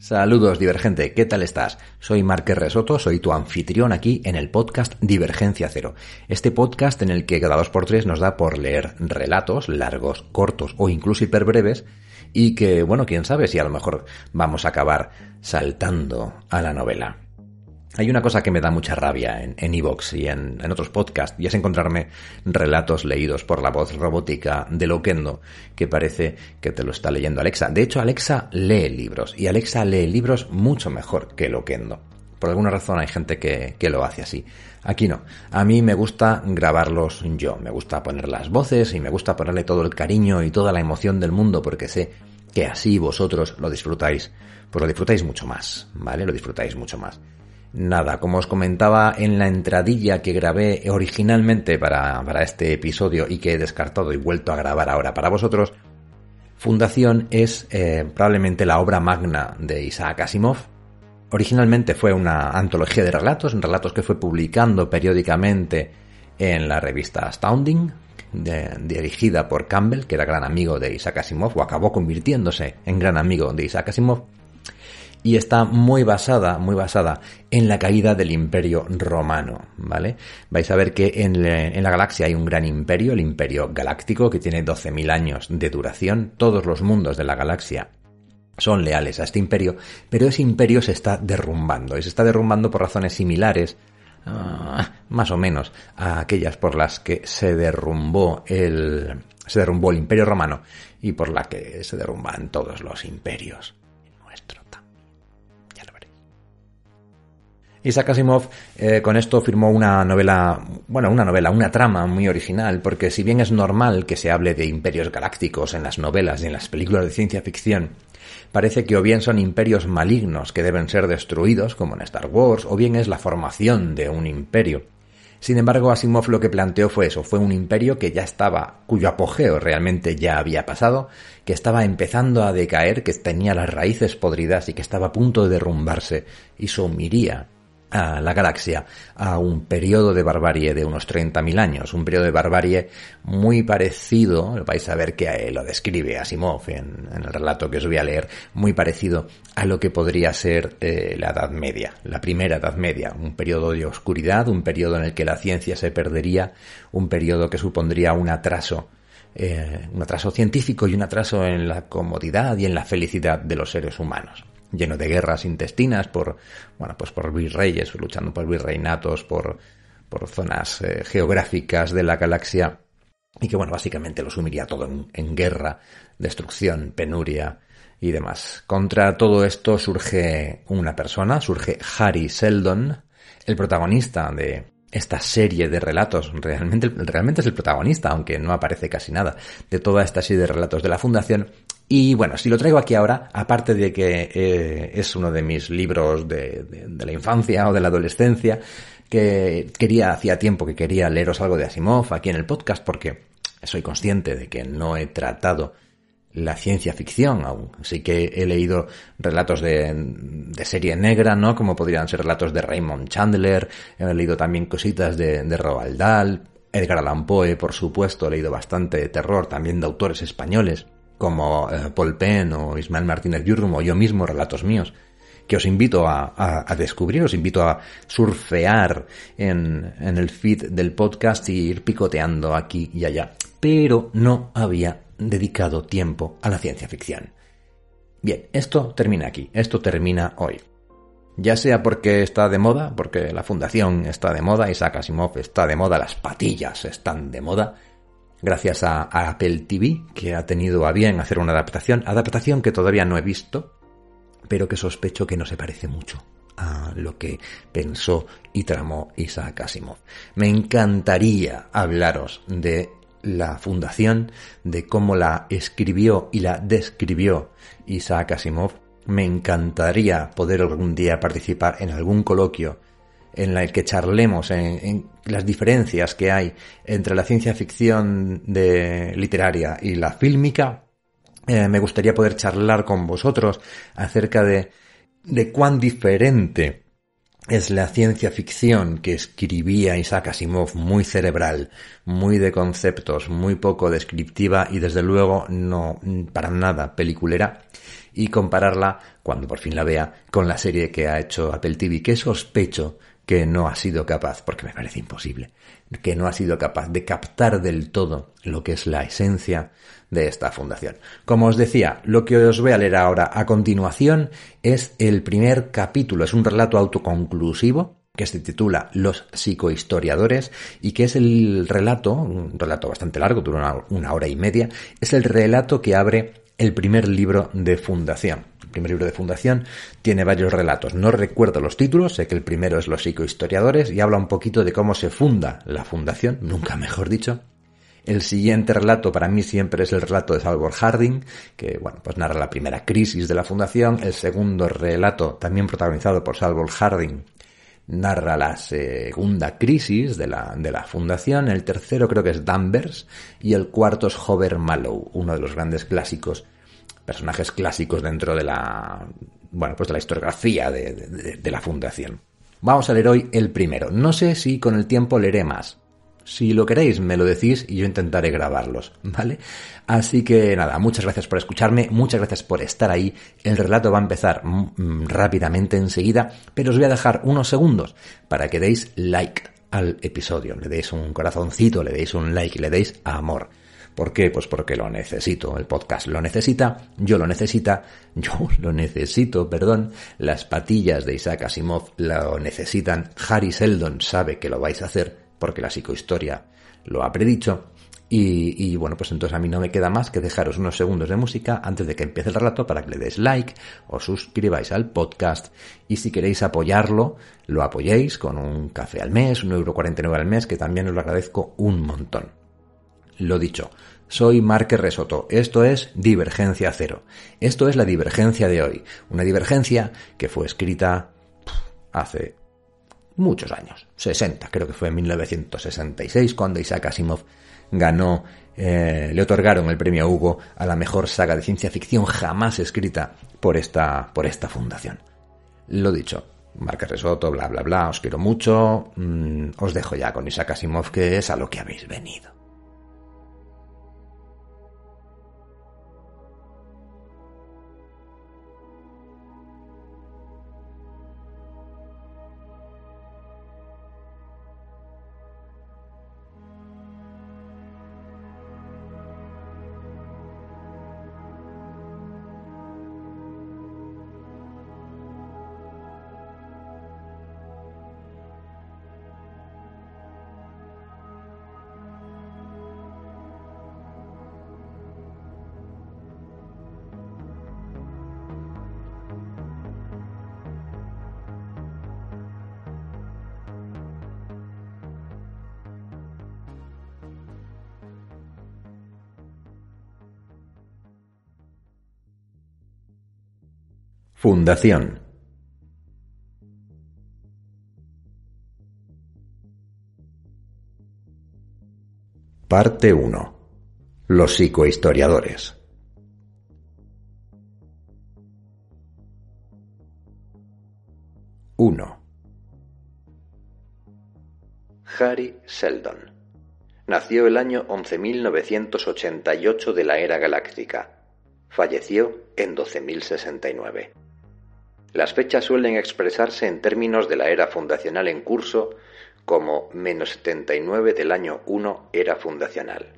Saludos Divergente, ¿qué tal estás? Soy Marque Resoto, soy tu anfitrión aquí en el podcast Divergencia Cero. Este podcast en el que cada dos por tres nos da por leer relatos largos, cortos o incluso hiperbreves y que, bueno, quién sabe si a lo mejor vamos a acabar saltando a la novela. Hay una cosa que me da mucha rabia en Evox y en, en, otros podcasts, y es encontrarme relatos leídos por la voz robótica de Loquendo, que parece que te lo está leyendo Alexa. De hecho, Alexa lee libros, y Alexa lee libros mucho mejor que Loquendo. Por alguna razón hay gente que, que lo hace así. Aquí no. A mí me gusta grabarlos yo. Me gusta poner las voces y me gusta ponerle todo el cariño y toda la emoción del mundo porque sé que así vosotros lo disfrutáis. Pues lo disfrutáis mucho más, ¿vale? Lo disfrutáis mucho más. Nada, como os comentaba en la entradilla que grabé originalmente para, para, este episodio y que he descartado y vuelto a grabar ahora para vosotros, Fundación es eh, probablemente la obra magna de Isaac Asimov. Originalmente fue una antología de relatos, relatos que fue publicando periódicamente en la revista Astounding, dirigida por Campbell, que era gran amigo de Isaac Asimov, o acabó convirtiéndose en gran amigo de Isaac Asimov y está muy basada, muy basada en la caída del imperio romano, ¿vale? Vais a ver que en, la galaxia hay un gran imperio, el imperio galáctico, que tiene 12.000 años de duración, todos los mundos de la galaxia son leales a este imperio, pero ese imperio se está derrumbando, y se está derrumbando por razones similares Uh, más o menos a aquellas por las que se derrumbó el se derrumbó el imperio romano y por la que se derrumban todos los imperios. Isaac Asimov eh, con esto firmó una novela, bueno, una novela, una trama muy original, porque si bien es normal que se hable de imperios galácticos en las novelas y en las películas de ciencia ficción, parece que o bien son imperios malignos que deben ser destruidos, como en Star Wars, o bien es la formación de un imperio. Sin embargo, Asimov lo que planteó fue eso, fue un imperio que ya estaba, cuyo apogeo realmente ya había pasado, que estaba empezando a decaer, que tenía las raíces podridas y que estaba a punto de derrumbarse y sumiría a la galaxia a un periodo de barbarie de unos 30.000 años, un periodo de barbarie muy parecido, vais a ver que lo describe Asimov en, el relato que os voy a leer, muy parecido a lo que podría ser eh, la Edad Media, la primera Edad Media, un periodo de oscuridad, un periodo en el que la ciencia se perdería, un periodo que supondría un atraso eh, un atraso científico y un atraso en la comodidad y en la felicidad de los seres humanos lleno de guerras intestinas por, bueno, pues por virreyes, luchando por virreinatos, por, por zonas eh, geográficas de la galaxia, y que, bueno, básicamente lo sumiría todo en, en guerra, destrucción, penuria y demás. Contra todo esto surge una persona, surge Harry Seldon, el protagonista de esta serie de relatos, realmente, realmente es el protagonista, aunque no aparece casi nada, de toda esta serie de relatos de la Fundación, y bueno, si lo traigo aquí ahora, aparte de que eh, es uno de mis libros de, de, la infancia o de la adolescencia, que quería, hacía tiempo que quería leeros algo de Asimov aquí en el podcast, porque soy consciente de que no he tratado la ciencia ficción aún. Sí que he leído relatos de, de, serie negra, ¿no? Como podrían ser relatos de Raymond Chandler, he leído también cositas de, de Roald Dahl, Edgar Allan Poe, por supuesto, he leído bastante de terror, también de autores españoles como eh, Paul Penn o Ismael Martínez Yurrum o yo mismo, relatos míos, que os invito a, a, descubrir, os invito a surfear en, en el feed del podcast y ir picoteando aquí y allá. Pero no había dedicado tiempo a la ciencia ficción. Bien, esto termina aquí, esto termina hoy. Ya sea porque está de moda, porque la fundación está de moda, Isaac Asimov está de moda, las patillas están de moda, gracias a, Apple TV, que ha tenido a bien hacer una adaptación, adaptación que todavía no he visto, pero que sospecho que no se parece mucho a lo que pensó y tramó Isaac Asimov. Me encantaría hablaros de la fundación, de cómo la escribió y la describió Isaac Asimov. Me encantaría poder algún día participar en algún coloquio en la que charlemos en, las diferencias que hay entre la ciencia ficción literaria y la fílmica, eh, me gustaría poder charlar con vosotros acerca de, de cuán diferente es la ciencia ficción que escribía Isaac Asimov, muy cerebral, muy de conceptos, muy poco descriptiva y desde luego no para nada peliculera y compararla, cuando por fin la vea, con la serie que ha hecho Apple TV, que sospecho que no ha sido capaz, porque me parece imposible, que no ha sido capaz de captar del todo lo que es la esencia de esta fundación. Como os decía, lo que os voy a leer ahora a continuación es el primer capítulo, es un relato autoconclusivo que se titula Los psicohistoriadores y que es el relato, un relato bastante largo, dura una, hora y media, es el relato que abre el primer libro de fundación. Primer libro de fundación tiene varios relatos. No recuerdo los títulos, sé que el primero es Los psicohistoriadores y habla un poquito de cómo se funda la fundación, nunca mejor dicho. El siguiente relato para mí siempre es el relato de Salvador Harding, que bueno, pues narra la primera crisis de la fundación. El segundo relato, también protagonizado por Salvador Harding, narra la segunda crisis de la, de la fundación, el tercero creo que es Danvers y el cuarto es Hover Mallow, uno de los grandes clásicos, personajes clásicos dentro de la, bueno, pues de la historiografía de, la fundación. Vamos a leer hoy el primero. No sé si con el tiempo leeré más, si lo queréis, me lo decís y yo intentaré grabarlos, ¿vale? Así que nada, muchas gracias por escucharme, muchas gracias por estar ahí. El relato va a empezar mm, rápidamente enseguida, pero os voy a dejar unos segundos para que deis like al episodio, le deis un corazoncito, le deis un like, le deis amor. ¿Por qué? Pues porque lo necesito. El podcast lo necesita, yo lo necesita, yo lo necesito, perdón. Las patillas de Isaac Asimov lo necesitan. Harry Seldon sabe que lo vais a hacer porque la psicohistoria lo ha predicho. Y, bueno, pues entonces a mí no me queda más que dejaros unos segundos de música antes de que empiece el relato para que le des like, o suscribáis al podcast y si queréis apoyarlo, lo apoyéis con un café al mes, un euro al mes, que también os lo agradezco un montón. Lo dicho, soy Márquez Resoto. Esto es Divergencia Cero. Esto es la divergencia de hoy. Una divergencia que fue escrita hace muchos años, 60, creo que fue en 1966 cuando Isaac Asimov ganó, eh, le otorgaron el premio Hugo a la mejor saga de ciencia ficción jamás escrita por esta, por esta fundación. Lo dicho, Marca Resoto, bla bla bla, os quiero mucho, mm, os dejo ya con Isaac Asimov que es a lo que habéis venido. Fundación Parte 1. Los psicohistoriadores. 1. Harry Seldon. Nació el año 11.988 de la era galáctica. Falleció en 12.069. Las fechas suelen expresarse en términos de la era fundacional en curso como menos 79 del año 1 era fundacional.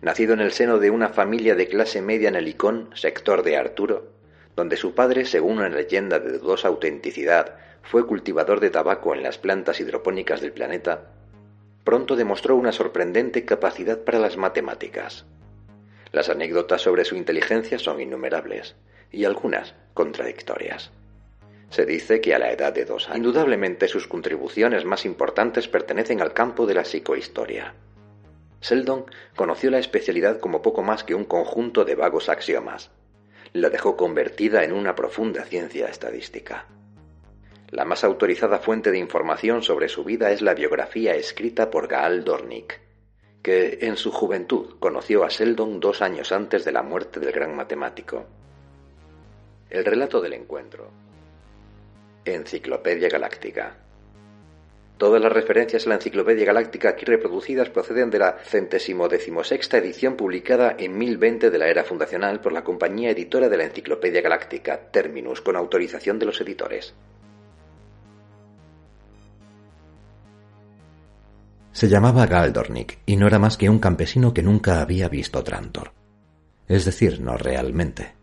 Nacido en el seno de una familia de clase media en el Icón, sector de Arturo, donde su padre, según una leyenda de dudosa autenticidad, fue cultivador de tabaco en las plantas hidropónicas del planeta, pronto demostró una sorprendente capacidad para las matemáticas. Las anécdotas sobre su inteligencia son innumerables, y algunas contradictorias. Se dice que a la edad de dos años, indudablemente sus contribuciones más importantes pertenecen al campo de la psicohistoria. Seldon conoció la especialidad como poco más que un conjunto de vagos axiomas. La dejó convertida en una profunda ciencia estadística. La más autorizada fuente de información sobre su vida es la biografía escrita por Gaal Dornick, que en su juventud conoció a Seldon dos años antes de la muerte del gran matemático. El relato del encuentro. Enciclopedia Galáctica. Todas las referencias a la Enciclopedia Galáctica aquí reproducidas proceden de la centésimo decimosexta edición publicada en 1020 de la era fundacional por la compañía editora de la Enciclopedia Galáctica, Terminus, con autorización de los editores. Se llamaba Galdornik y no era más que un campesino que nunca había visto Trantor. Es decir, no realmente.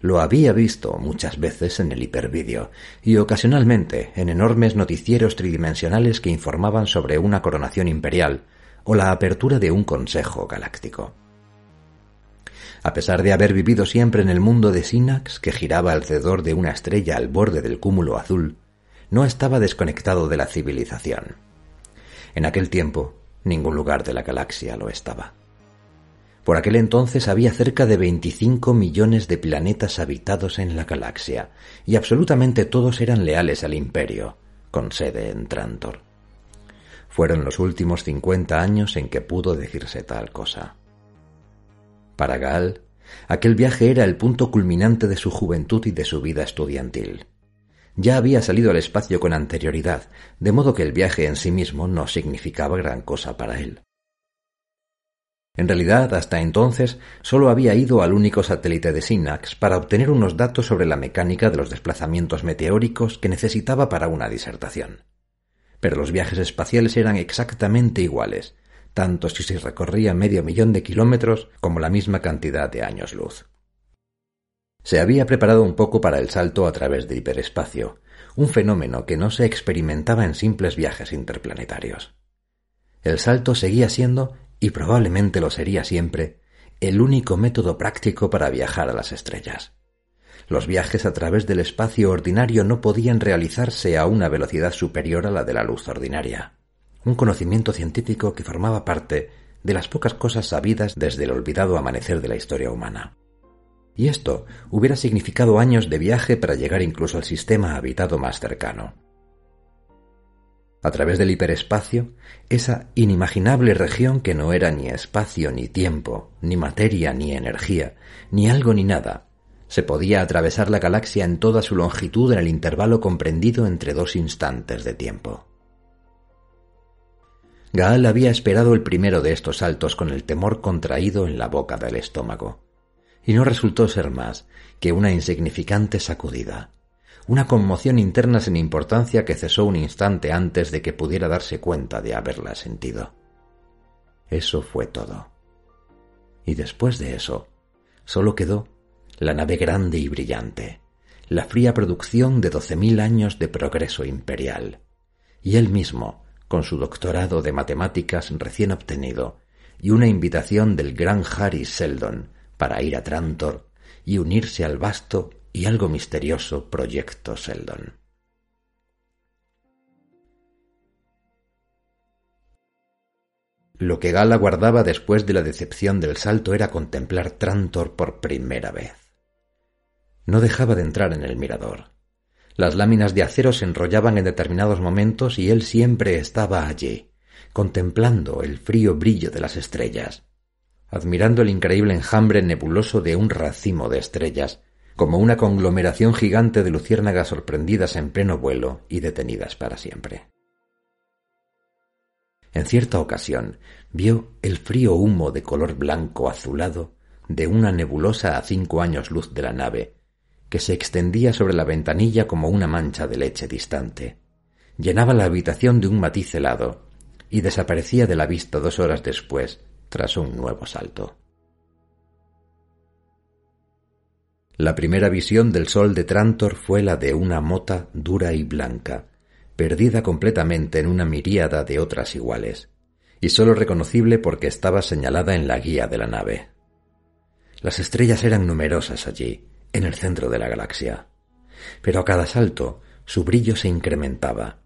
Lo había visto muchas veces en el hipervídeo y ocasionalmente en enormes noticieros tridimensionales que informaban sobre una coronación imperial o la apertura de un consejo galáctico. A pesar de haber vivido siempre en el mundo de Sinax, que giraba alrededor de una estrella al borde del cúmulo azul, no estaba desconectado de la civilización. En aquel tiempo, ningún lugar de la galaxia lo estaba. Por aquel entonces había cerca de 25 millones de planetas habitados en la galaxia, y absolutamente todos eran leales al imperio, con sede en Trantor. Fueron los últimos 50 años en que pudo decirse tal cosa. Para Gal, aquel viaje era el punto culminante de su juventud y de su vida estudiantil. Ya había salido al espacio con anterioridad, de modo que el viaje en sí mismo no significaba gran cosa para él. En realidad, hasta entonces, solo había ido al único satélite de Sinax para obtener unos datos sobre la mecánica de los desplazamientos meteóricos que necesitaba para una disertación. Pero los viajes espaciales eran exactamente iguales, tanto si se recorría medio millón de kilómetros como la misma cantidad de años luz. Se había preparado un poco para el salto a través del hiperespacio, un fenómeno que no se experimentaba en simples viajes interplanetarios. El salto seguía siendo y probablemente lo sería siempre, el único método práctico para viajar a las estrellas. Los viajes a través del espacio ordinario no podían realizarse a una velocidad superior a la de la luz ordinaria, un conocimiento científico que formaba parte de las pocas cosas sabidas desde el olvidado amanecer de la historia humana. Y esto hubiera significado años de viaje para llegar incluso al sistema habitado más cercano a través del hiperespacio, esa inimaginable región que no era ni espacio ni tiempo, ni materia ni energía, ni algo ni nada, se podía atravesar la galaxia en toda su longitud en el intervalo comprendido entre dos instantes de tiempo. Gaal había esperado el primero de estos saltos con el temor contraído en la boca del estómago, y no resultó ser más que una insignificante sacudida, una conmoción interna sin importancia que cesó un instante antes de que pudiera darse cuenta de haberla sentido. Eso fue todo. Y después de eso, solo quedó la nave grande y brillante, la fría producción de doce mil años de progreso imperial, y él mismo, con su doctorado de matemáticas recién obtenido, y una invitación del gran Harry Seldon para ir a Trantor y unirse al vasto y algo misterioso Proyecto Seldon. Lo que Gala guardaba después de la decepción del salto era contemplar Trantor por primera vez. No dejaba de entrar en el mirador. Las láminas de acero se enrollaban en determinados momentos y él siempre estaba allí, contemplando el frío brillo de las estrellas, admirando el increíble enjambre nebuloso de un racimo de estrellas como una conglomeración gigante de luciérnagas sorprendidas en pleno vuelo y detenidas para siempre. En cierta ocasión vio el frío humo de color blanco azulado de una nebulosa a cinco años luz de la nave, que se extendía sobre la ventanilla como una mancha de leche distante. Llenaba la habitación de un matiz helado y desaparecía de la vista dos horas después tras un nuevo salto. La primera visión del sol de Trantor fue la de una mota dura y blanca, perdida completamente en una miríada de otras iguales, y sólo reconocible porque estaba señalada en la guía de la nave. Las estrellas eran numerosas allí, en el centro de la galaxia, pero a cada salto su brillo se incrementaba,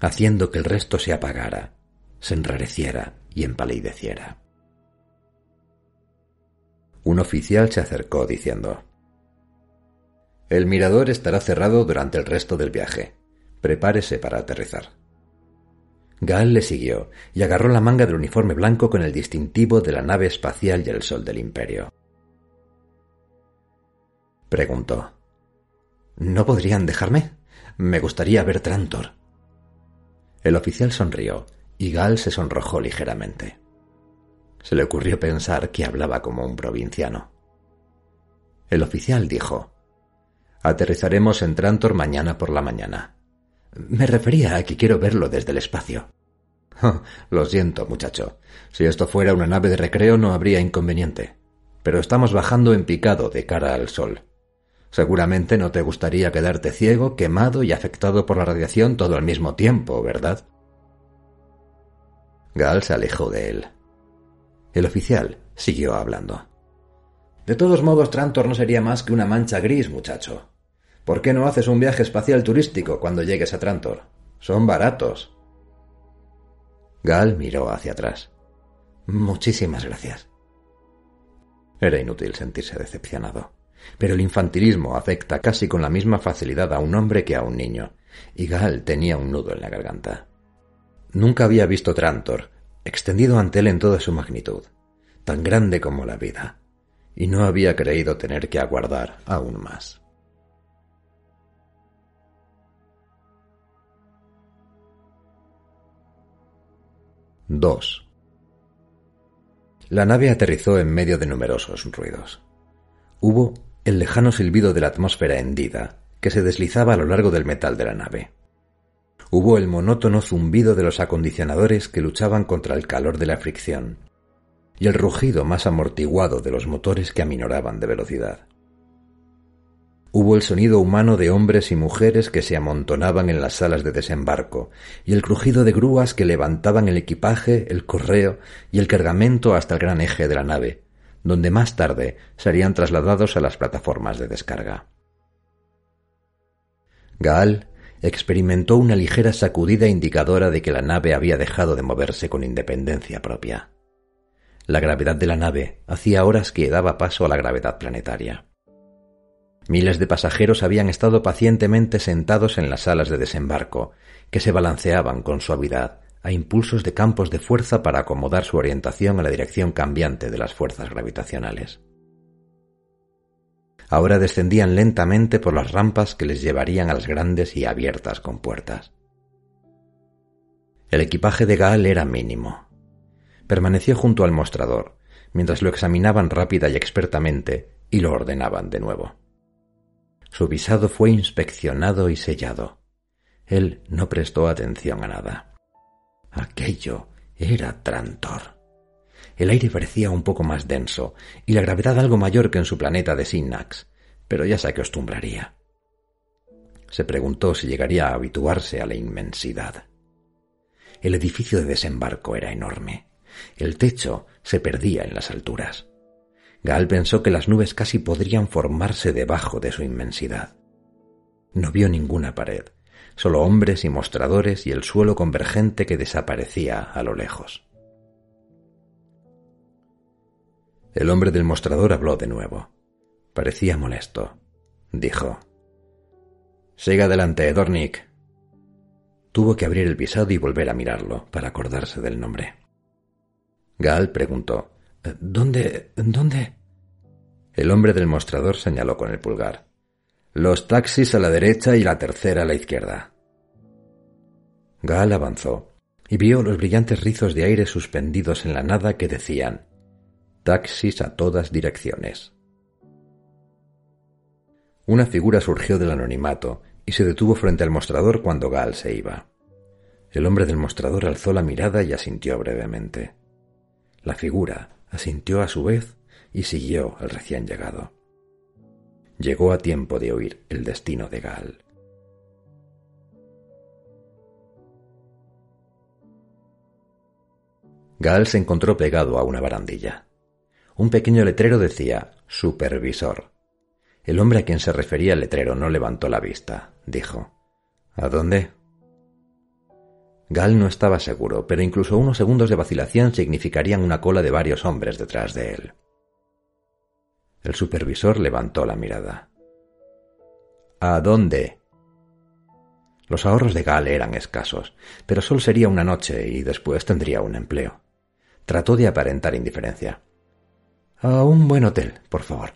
haciendo que el resto se apagara, se enrareciera y empalideciera. Un oficial se acercó diciendo el mirador estará cerrado durante el resto del viaje. Prepárese para aterrizar. Gal le siguió y agarró la manga del uniforme blanco con el distintivo de la nave espacial y el sol del imperio. Preguntó. ¿No podrían dejarme? Me gustaría ver Trantor. El oficial sonrió y Gal se sonrojó ligeramente. Se le ocurrió pensar que hablaba como un provinciano. El oficial dijo, Aterrizaremos en Trantor mañana por la mañana. Me refería a que quiero verlo desde el espacio. lo siento, muchacho. Si esto fuera una nave de recreo no habría inconveniente. Pero estamos bajando en picado de cara al sol. Seguramente no te gustaría quedarte ciego, quemado y afectado por la radiación todo al mismo tiempo, ¿verdad? Gal se alejó de él. El oficial siguió hablando. De todos modos, Trantor no sería más que una mancha gris, muchacho. ¿Por qué no haces un viaje espacial turístico cuando llegues a Trantor? Son baratos. Gal miró hacia atrás. Muchísimas gracias. Era inútil sentirse decepcionado. Pero el infantilismo afecta casi con la misma facilidad a un hombre que a un niño, y Gal tenía un nudo en la garganta. Nunca había visto Trantor, extendido ante él en toda su magnitud, tan grande como la vida, y no había creído tener que aguardar aún más. Dos. La nave aterrizó en medio de numerosos ruidos. Hubo el lejano silbido de la atmósfera hendida que se deslizaba a lo largo del metal de la nave. Hubo el monótono zumbido de los acondicionadores que luchaban contra el calor de la fricción, y el rugido más amortiguado de los motores que aminoraban de velocidad. Hubo el sonido humano de hombres y mujeres que se amontonaban en las salas de desembarco, y el crujido de grúas que levantaban el equipaje, el correo y el cargamento hasta el gran eje de la nave, donde más tarde serían trasladados a las plataformas de descarga. Gaal experimentó una ligera sacudida indicadora de que la nave había dejado de moverse con independencia propia. La gravedad de la nave hacía horas que daba paso a la gravedad planetaria. Miles de pasajeros habían estado pacientemente sentados en las salas de desembarco, que se balanceaban con suavidad a impulsos de campos de fuerza para acomodar su orientación a la dirección cambiante de las fuerzas gravitacionales. Ahora descendían lentamente por las rampas que les llevarían a las grandes y abiertas compuertas. El equipaje de Gaal era mínimo. Permaneció junto al mostrador, mientras lo examinaban rápida y expertamente y lo ordenaban de nuevo. Su visado fue inspeccionado y sellado. Él no prestó atención a nada. Aquello era Trantor. El aire parecía un poco más denso y la gravedad algo mayor que en su planeta de Sinnax, pero ya se acostumbraría. Se preguntó si llegaría a habituarse a la inmensidad. El edificio de desembarco era enorme. El techo se perdía en las alturas. Gal pensó que las nubes casi podrían formarse debajo de su inmensidad. No vio ninguna pared, solo hombres y mostradores y el suelo convergente que desaparecía a lo lejos. El hombre del mostrador habló de nuevo. Parecía molesto. Dijo. Siga adelante, Dornick. Tuvo que abrir el visado y volver a mirarlo para acordarse del nombre. Gal preguntó. ¿Dónde? ¿Dónde? El hombre del mostrador señaló con el pulgar. Los taxis a la derecha y la tercera a la izquierda. Gal avanzó y vio los brillantes rizos de aire suspendidos en la nada que decían taxis a todas direcciones. Una figura surgió del anonimato y se detuvo frente al mostrador cuando Gal se iba. El hombre del mostrador alzó la mirada y asintió brevemente. La figura asintió a su vez y siguió al recién llegado. Llegó a tiempo de oír el destino de Gal. Gal se encontró pegado a una barandilla. Un pequeño letrero decía Supervisor. El hombre a quien se refería el letrero no levantó la vista. Dijo ¿A dónde? Gal no estaba seguro, pero incluso unos segundos de vacilación significarían una cola de varios hombres detrás de él. El supervisor levantó la mirada. ¿A dónde? Los ahorros de Gal eran escasos, pero solo sería una noche y después tendría un empleo. Trató de aparentar indiferencia. A un buen hotel, por favor.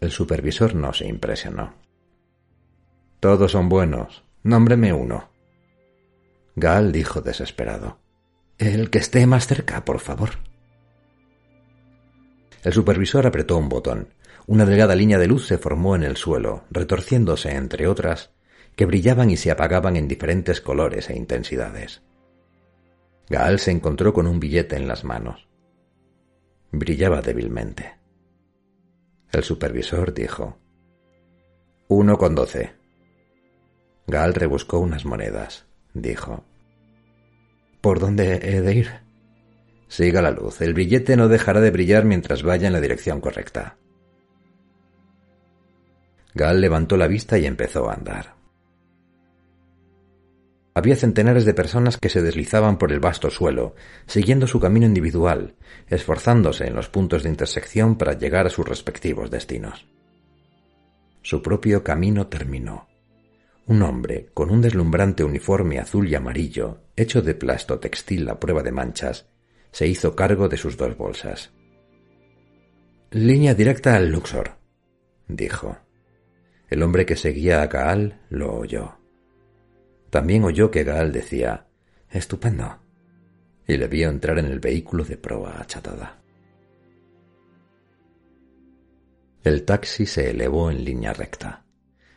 El supervisor no se impresionó. Todos son buenos. Nómbreme uno. Gal dijo desesperado. El que esté más cerca, por favor. El supervisor apretó un botón. Una delgada línea de luz se formó en el suelo, retorciéndose entre otras, que brillaban y se apagaban en diferentes colores e intensidades. Gaal se encontró con un billete en las manos. Brillaba débilmente. El supervisor dijo Uno con doce. Gaal rebuscó unas monedas. Dijo ¿Por dónde he de ir? Siga la luz. El billete no dejará de brillar mientras vaya en la dirección correcta. Gal levantó la vista y empezó a andar. Había centenares de personas que se deslizaban por el vasto suelo, siguiendo su camino individual, esforzándose en los puntos de intersección para llegar a sus respectivos destinos. Su propio camino terminó. Un hombre, con un deslumbrante uniforme azul y amarillo, hecho de plasto textil a prueba de manchas, se hizo cargo de sus dos bolsas. Línea directa al Luxor, dijo. El hombre que seguía a Gaal lo oyó. También oyó que Gaal decía Estupendo. y le vio entrar en el vehículo de proa achatada. El taxi se elevó en línea recta.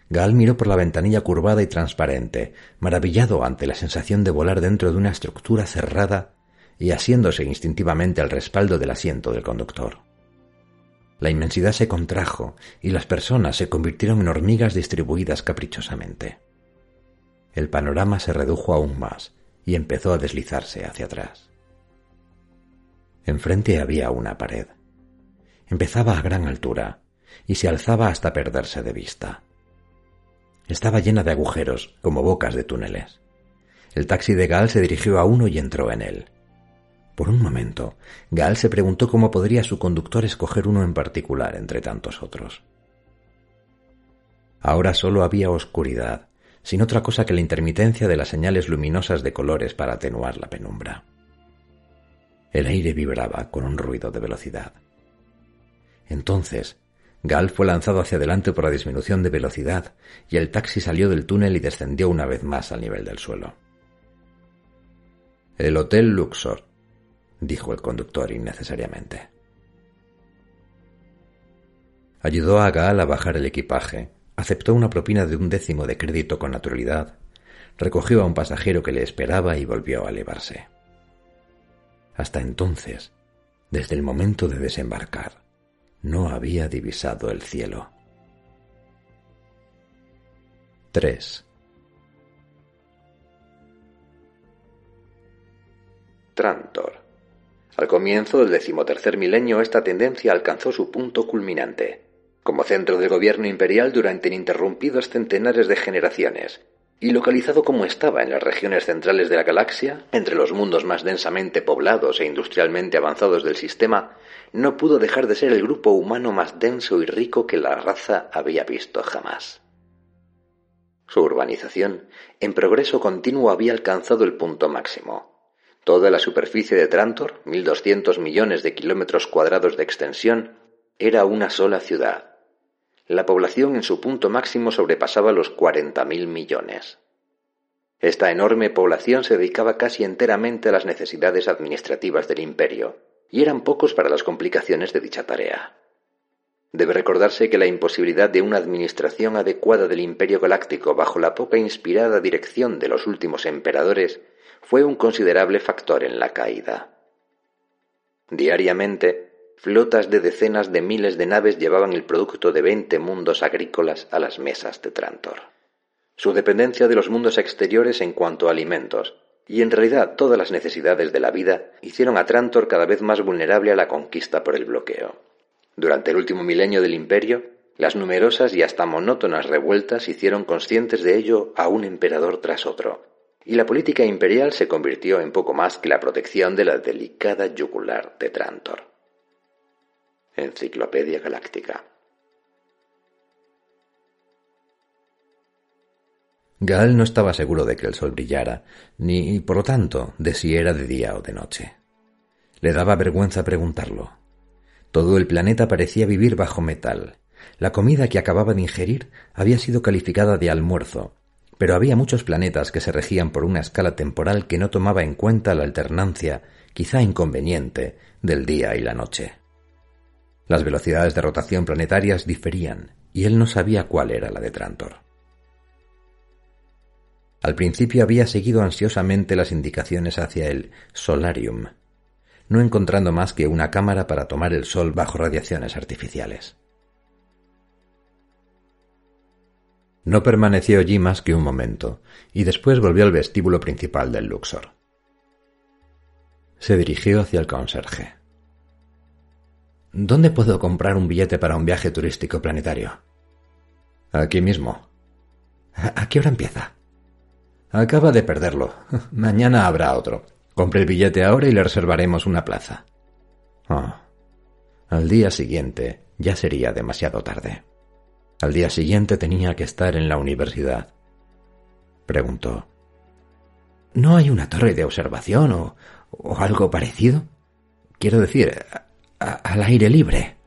Gaal miró por la ventanilla curvada y transparente, maravillado ante la sensación de volar dentro de una estructura cerrada y asiéndose instintivamente al respaldo del asiento del conductor. La inmensidad se contrajo y las personas se convirtieron en hormigas distribuidas caprichosamente el panorama se redujo aún más y empezó a deslizarse hacia atrás. Enfrente había una pared. Empezaba a gran altura y se alzaba hasta perderse de vista. Estaba llena de agujeros, como bocas de túneles. El taxi de Gal se dirigió a uno y entró en él. Por un momento, Gal se preguntó cómo podría su conductor escoger uno en particular entre tantos otros. Ahora solo había oscuridad sin otra cosa que la intermitencia de las señales luminosas de colores para atenuar la penumbra. El aire vibraba con un ruido de velocidad. Entonces, Gal fue lanzado hacia adelante por la disminución de velocidad y el taxi salió del túnel y descendió una vez más al nivel del suelo. El Hotel Luxor, dijo el conductor innecesariamente. Ayudó a Gal a bajar el equipaje Aceptó una propina de un décimo de crédito con naturalidad, recogió a un pasajero que le esperaba y volvió a elevarse. Hasta entonces, desde el momento de desembarcar, no había divisado el cielo. 3. Trantor. Al comienzo del decimotercer milenio esta tendencia alcanzó su punto culminante como centro del gobierno imperial durante ininterrumpidos centenares de generaciones, y localizado como estaba en las regiones centrales de la galaxia, entre los mundos más densamente poblados e industrialmente avanzados del sistema, no pudo dejar de ser el grupo humano más denso y rico que la raza había visto jamás. Su urbanización, en progreso continuo, había alcanzado el punto máximo. Toda la superficie de Trantor, 1.200 millones de kilómetros cuadrados de extensión, era una sola ciudad, la población en su punto máximo sobrepasaba los 40.000 millones. Esta enorme población se dedicaba casi enteramente a las necesidades administrativas del imperio, y eran pocos para las complicaciones de dicha tarea. Debe recordarse que la imposibilidad de una administración adecuada del imperio galáctico bajo la poca inspirada dirección de los últimos emperadores fue un considerable factor en la caída. Diariamente, Flotas de decenas de miles de naves llevaban el producto de veinte mundos agrícolas a las mesas de Trantor. Su dependencia de los mundos exteriores en cuanto a alimentos, y en realidad todas las necesidades de la vida, hicieron a Trantor cada vez más vulnerable a la conquista por el bloqueo. Durante el último milenio del imperio, las numerosas y hasta monótonas revueltas hicieron conscientes de ello a un emperador tras otro, y la política imperial se convirtió en poco más que la protección de la delicada yugular de Trantor. Enciclopedia Galáctica. Gal no estaba seguro de que el sol brillara, ni, por lo tanto, de si era de día o de noche. Le daba vergüenza preguntarlo. Todo el planeta parecía vivir bajo metal. La comida que acababa de ingerir había sido calificada de almuerzo, pero había muchos planetas que se regían por una escala temporal que no tomaba en cuenta la alternancia, quizá inconveniente, del día y la noche. Las velocidades de rotación planetarias diferían, y él no sabía cuál era la de Trantor. Al principio había seguido ansiosamente las indicaciones hacia el Solarium, no encontrando más que una cámara para tomar el sol bajo radiaciones artificiales. No permaneció allí más que un momento, y después volvió al vestíbulo principal del Luxor. Se dirigió hacia el conserje. ¿Dónde puedo comprar un billete para un viaje turístico planetario? Aquí mismo. ¿A qué hora empieza? Acaba de perderlo. Mañana habrá otro. Compre el billete ahora y le reservaremos una plaza. Ah. Al día siguiente ya sería demasiado tarde. Al día siguiente tenía que estar en la universidad. Preguntó. ¿No hay una torre de observación o, o algo parecido? Quiero decir, al aire libre.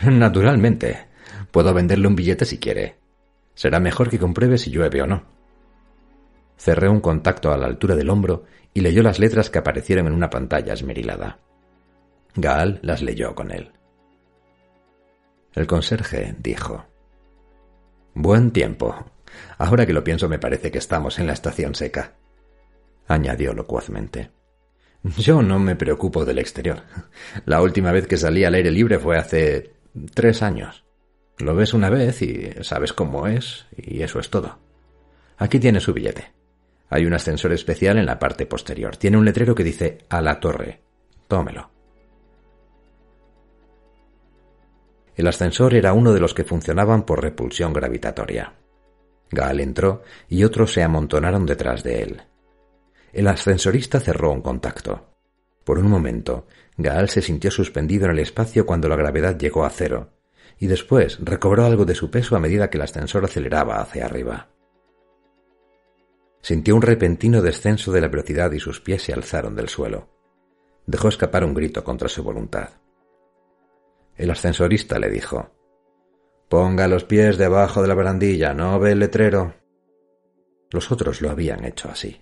Naturalmente. Puedo venderle un billete si quiere. Será mejor que compruebe si llueve o no. Cerré un contacto a la altura del hombro y leyó las letras que aparecieron en una pantalla esmerilada. Gaal las leyó con él. El conserje dijo Buen tiempo. Ahora que lo pienso me parece que estamos en la estación seca. añadió locuazmente. Yo no me preocupo del exterior. La última vez que salí al aire libre fue hace tres años. Lo ves una vez y sabes cómo es, y eso es todo. Aquí tiene su billete. Hay un ascensor especial en la parte posterior. Tiene un letrero que dice a la torre. Tómelo. El ascensor era uno de los que funcionaban por repulsión gravitatoria. Gaal entró y otros se amontonaron detrás de él. El ascensorista cerró un contacto. Por un momento, Gaal se sintió suspendido en el espacio cuando la gravedad llegó a cero, y después recobró algo de su peso a medida que el ascensor aceleraba hacia arriba. Sintió un repentino descenso de la velocidad y sus pies se alzaron del suelo. Dejó escapar un grito contra su voluntad. El ascensorista le dijo Ponga los pies debajo de la barandilla, ¿no ve el letrero? Los otros lo habían hecho así.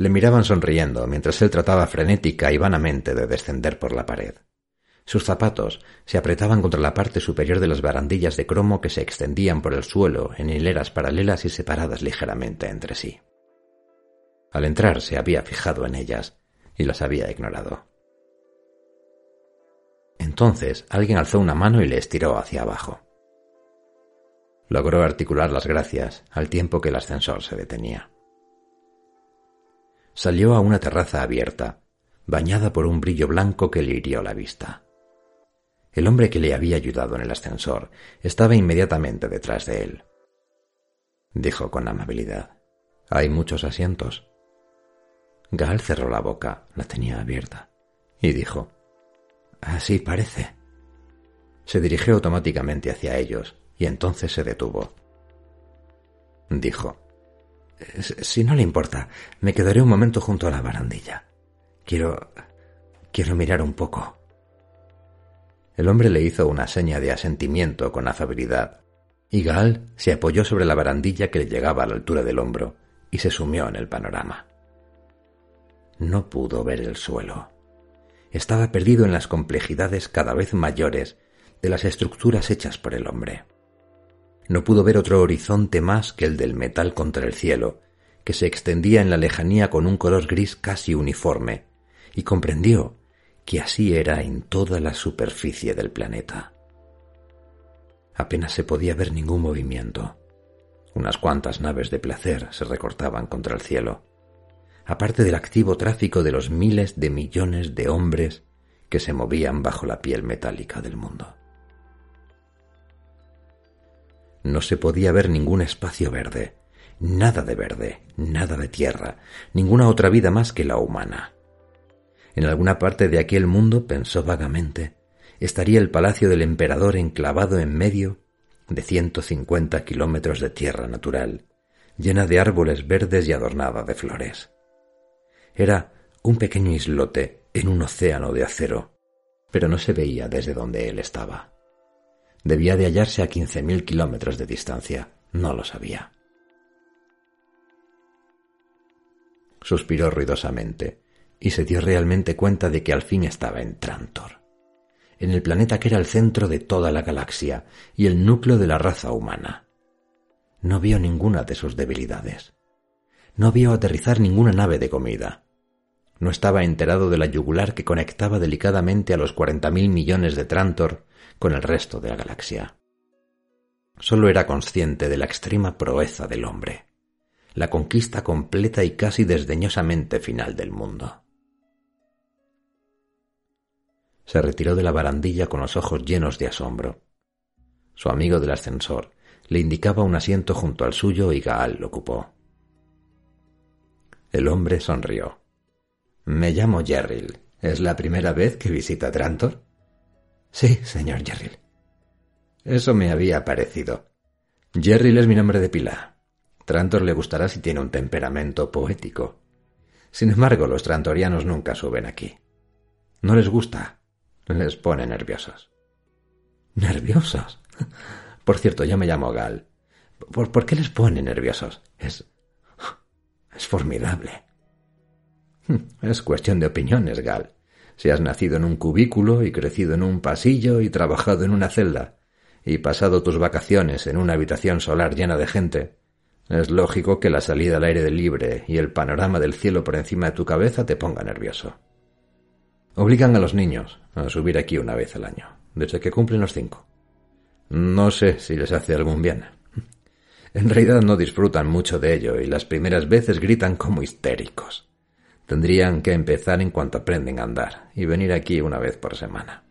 Le miraban sonriendo mientras él trataba frenética y vanamente de descender por la pared. Sus zapatos se apretaban contra la parte superior de las barandillas de cromo que se extendían por el suelo en hileras paralelas y separadas ligeramente entre sí. Al entrar se había fijado en ellas y las había ignorado. Entonces alguien alzó una mano y le estiró hacia abajo. Logró articular las gracias al tiempo que el ascensor se detenía. Salió a una terraza abierta, bañada por un brillo blanco que le hirió la vista. El hombre que le había ayudado en el ascensor estaba inmediatamente detrás de él. Dijo con amabilidad. Hay muchos asientos. Gal cerró la boca, la tenía abierta, y dijo Así parece. Se dirigió automáticamente hacia ellos, y entonces se detuvo. Dijo Si no le importa, me quedaré un momento junto a la barandilla. Quiero. quiero mirar un poco. El hombre le hizo una seña de asentimiento con afabilidad, y Gal se apoyó sobre la barandilla que le llegaba a la altura del hombro y se sumió en el panorama. No pudo ver el suelo. Estaba perdido en las complejidades cada vez mayores de las estructuras hechas por el hombre. No pudo ver otro horizonte más que el del metal contra el cielo, que se extendía en la lejanía con un color gris casi uniforme, y comprendió que así era en toda la superficie del planeta. Apenas se podía ver ningún movimiento. Unas cuantas naves de placer se recortaban contra el cielo, aparte del activo tráfico de los miles de millones de hombres que se movían bajo la piel metálica del mundo. No se podía ver ningún espacio verde, nada de verde, nada de tierra, ninguna otra vida más que la humana. En alguna parte de aquel mundo, pensó vagamente, estaría el palacio del emperador enclavado en medio de ciento cincuenta kilómetros de tierra natural, llena de árboles verdes y adornada de flores. Era un pequeño islote en un océano de acero, pero no se veía desde donde él estaba. Debía de hallarse a 15.000 kilómetros de distancia. No lo sabía. Suspiró ruidosamente y se dio realmente cuenta de que al fin estaba en Trantor, en el planeta que era el centro de toda la galaxia y el núcleo de la raza humana. No vio ninguna de sus debilidades. No vio aterrizar ninguna nave de comida. No estaba enterado de la yugular que conectaba delicadamente a los cuarenta mil millones de Trantor con el resto de la galaxia. Solo era consciente de la extrema proeza del hombre, la conquista completa y casi desdeñosamente final del mundo. Se retiró de la barandilla con los ojos llenos de asombro. Su amigo del ascensor le indicaba un asiento junto al suyo y Gaal lo ocupó. El hombre sonrió. Me llamo Jerril. ¿Es la primera vez que visita Trantor? Sí, señor Jerril. Eso me había parecido. Jerril es mi nombre de pila. Trantor le gustará si tiene un temperamento poético. Sin embargo, los trantorianos nunca suben aquí. No les gusta. Les pone nerviosos. ¿Nerviosos? Por cierto, yo me llamo Gal. ¿Por, ¿Por, qué les pone nerviosos? Es. es formidable. Es cuestión de opiniones, Gal. Si has nacido en un cubículo y crecido en un pasillo y trabajado en una celda y pasado tus vacaciones en una habitación solar llena de gente, es lógico que la salida al aire libre y el panorama del cielo por encima de tu cabeza te ponga nervioso. Obligan a los niños a subir aquí una vez al año, desde que cumplen los cinco. No sé si les hace algún bien. En realidad no disfrutan mucho de ello y las primeras veces gritan como histéricos. Tendrían que empezar en cuanto aprenden a andar y venir aquí una vez por semana.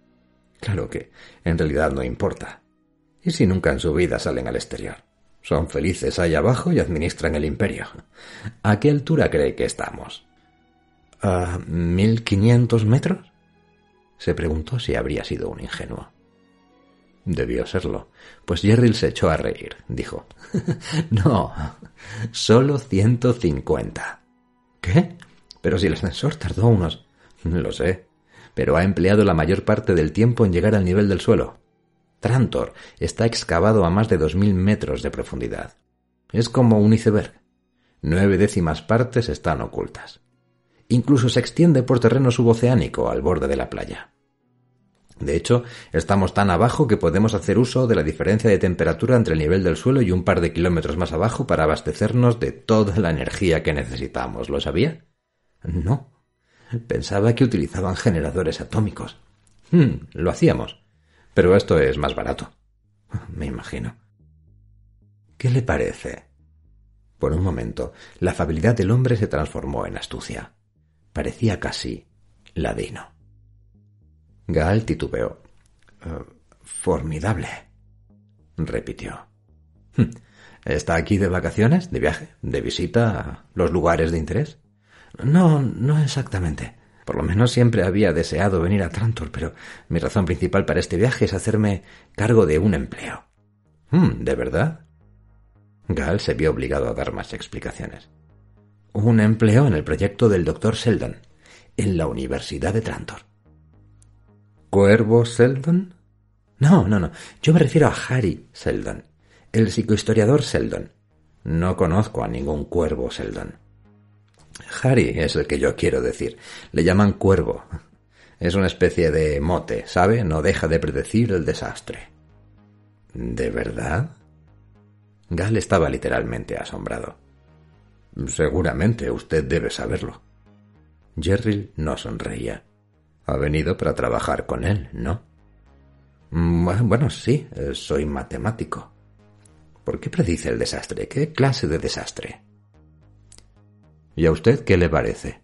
Claro que en realidad no importa. ¿Y si nunca en su vida salen al exterior? Son felices ahí abajo y administran el imperio. ¿A qué altura cree que estamos? ¿A mil quinientos metros? Se preguntó si habría sido un ingenuo. Debió serlo, pues Jerril se echó a reír. Dijo, No, solo ciento cincuenta. ¿Qué? Pero si el ascensor tardó unos... Lo sé, pero ha empleado la mayor parte del tiempo en llegar al nivel del suelo. Trantor está excavado a más de dos mil metros de profundidad. Es como un iceberg. Nueve décimas partes están ocultas. Incluso se extiende por terreno suboceánico al borde de la playa. De hecho, estamos tan abajo que podemos hacer uso de la diferencia de temperatura entre el nivel del suelo y un par de kilómetros más abajo para abastecernos de toda la energía que necesitamos. ¿Lo sabía? No. Pensaba que utilizaban generadores atómicos. Hmm, lo hacíamos. Pero esto es más barato. Me imagino. ¿Qué le parece? Por un momento, la afabilidad del hombre se transformó en astucia. Parecía casi ladino. Gaal titubeó. Eh, formidable, repitió. Hmm. ¿Está aquí de vacaciones, de viaje, de visita a los lugares de interés? No, no exactamente. Por lo menos siempre había deseado venir a Trantor, pero mi razón principal para este viaje es hacerme cargo de un empleo. Hmm, ¿De verdad? Gaal se vio obligado a dar más explicaciones. Un empleo en el proyecto del doctor Sheldon, en la Universidad de Trantor. ¿Cuervo Seldon? No, no, no. Yo me refiero a Harry Seldon, el psicohistoriador Seldon. No conozco a ningún cuervo Seldon. Harry es el que yo quiero decir. Le llaman cuervo. Es una especie de mote, ¿sabe? No deja de predecir el desastre. ¿De verdad? Gal estaba literalmente asombrado. Seguramente usted debe saberlo. Jerry no sonreía. Ha venido para trabajar con él, ¿no? Mm, bueno, sí, eh, soy matemático. ¿Por qué predice el desastre? ¿Qué clase de desastre? ¿Y a usted qué le parece?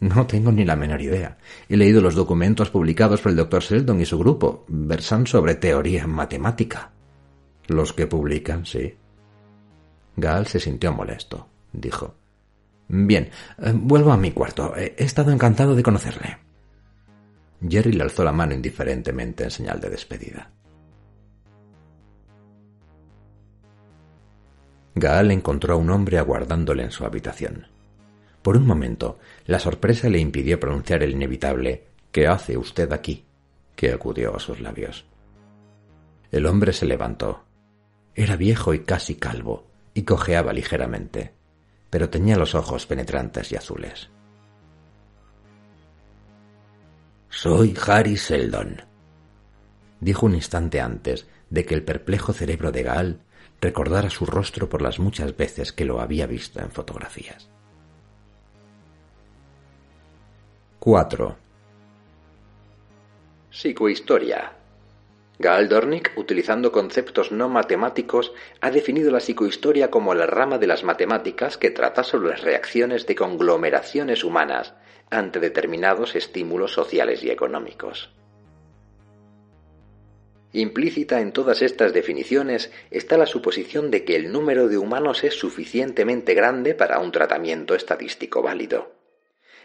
No tengo ni la menor idea. He leído los documentos publicados por el doctor Sheldon y su grupo. Versan sobre teoría matemática. Los que publican, sí. Gal se sintió molesto. Dijo. Bien, eh, vuelvo a mi cuarto. He estado encantado de conocerle. Jerry le alzó la mano indiferentemente en señal de despedida. Gaal encontró a un hombre aguardándole en su habitación. Por un momento, la sorpresa le impidió pronunciar el inevitable ¿Qué hace usted aquí? que acudió a sus labios. El hombre se levantó. Era viejo y casi calvo, y cojeaba ligeramente. pero tenía los ojos penetrantes y azules. Soy Harry Seldon, dijo un instante antes de que el perplejo cerebro de Gaal recordara su rostro por las muchas veces que lo había visto en fotografías. 4. Psicohistoria. Gaal Dornick, utilizando conceptos no matemáticos, ha definido la psicohistoria como la rama de las matemáticas que trata sobre las reacciones de conglomeraciones humanas ante determinados estímulos sociales y económicos. Implícita en todas estas definiciones está la suposición de que el número de humanos es suficientemente grande para un tratamiento estadístico válido.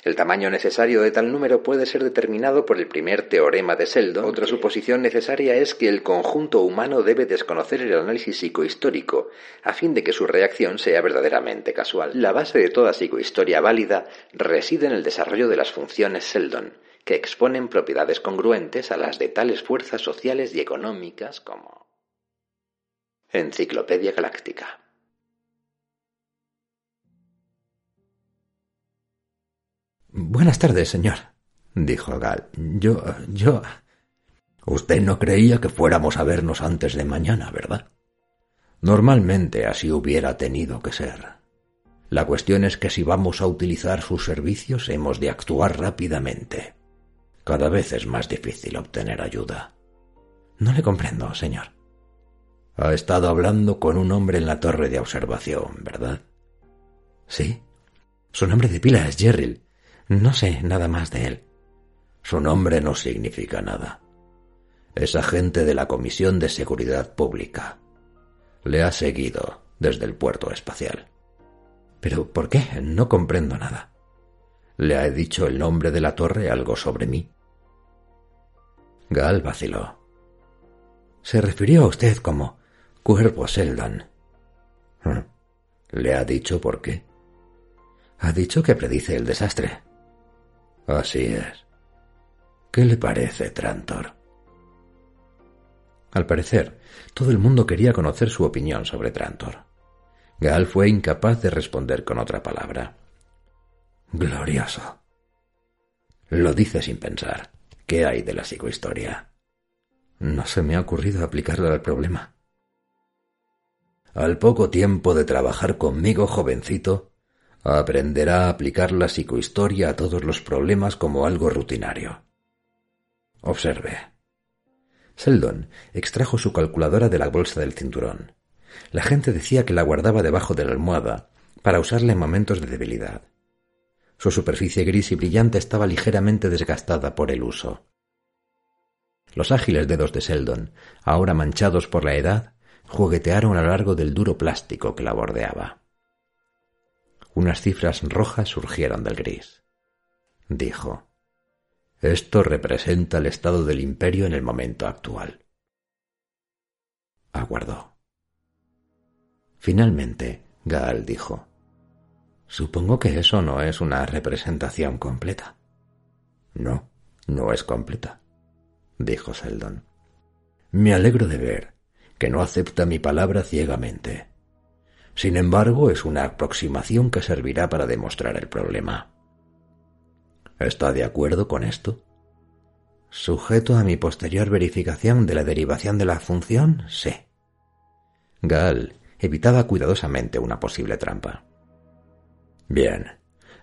El tamaño necesario de tal número puede ser determinado por el primer teorema de Seldon. Otra suposición necesaria es que el conjunto humano debe desconocer el análisis psicohistórico, a fin de que su reacción sea verdaderamente casual. La base de toda psicohistoria válida reside en el desarrollo de las funciones Seldon, que exponen propiedades congruentes a las de tales fuerzas sociales y económicas como Enciclopedia Galáctica. Buenas tardes, señor, dijo Gal. Yo. yo. Usted no creía que fuéramos a vernos antes de mañana, ¿verdad? Normalmente así hubiera tenido que ser. La cuestión es que si vamos a utilizar sus servicios hemos de actuar rápidamente. Cada vez es más difícil obtener ayuda. No le comprendo, señor. Ha estado hablando con un hombre en la torre de observación, ¿verdad? Sí. Su nombre de pila es Jerril. No sé nada más de él. Su nombre no significa nada. Es agente de la Comisión de Seguridad Pública. Le ha seguido desde el puerto espacial. ¿Pero por qué? No comprendo nada. ¿Le ha dicho el nombre de la torre algo sobre mí? Gal vaciló. Se refirió a usted como Cuervo Seldan. ¿Mm? ¿Le ha dicho por qué? Ha dicho que predice el desastre. Así es. ¿Qué le parece, Trantor? Al parecer, todo el mundo quería conocer su opinión sobre Trantor. Gal fue incapaz de responder con otra palabra. Glorioso. Lo dice sin pensar. ¿Qué hay de la psicohistoria? No se me ha ocurrido aplicarlo al problema. Al poco tiempo de trabajar conmigo, jovencito, aprenderá a aplicar la psicohistoria a todos los problemas como algo rutinario. Observe. Seldon extrajo su calculadora de la bolsa del cinturón. La gente decía que la guardaba debajo de la almohada para usarla en momentos de debilidad. Su superficie gris y brillante estaba ligeramente desgastada por el uso. Los ágiles dedos de Seldon, ahora manchados por la edad, juguetearon a lo largo del duro plástico que la bordeaba. Unas cifras rojas surgieron del gris. Dijo, Esto representa el estado del imperio en el momento actual. Aguardó. Finalmente, Gaal dijo, Supongo que eso no es una representación completa. No, no es completa, dijo Seldon. Me alegro de ver que no acepta mi palabra ciegamente. Sin embargo, es una aproximación que servirá para demostrar el problema. ¿Está de acuerdo con esto? Sujeto a mi posterior verificación de la derivación de la función, sí. Gal evitaba cuidadosamente una posible trampa. Bien,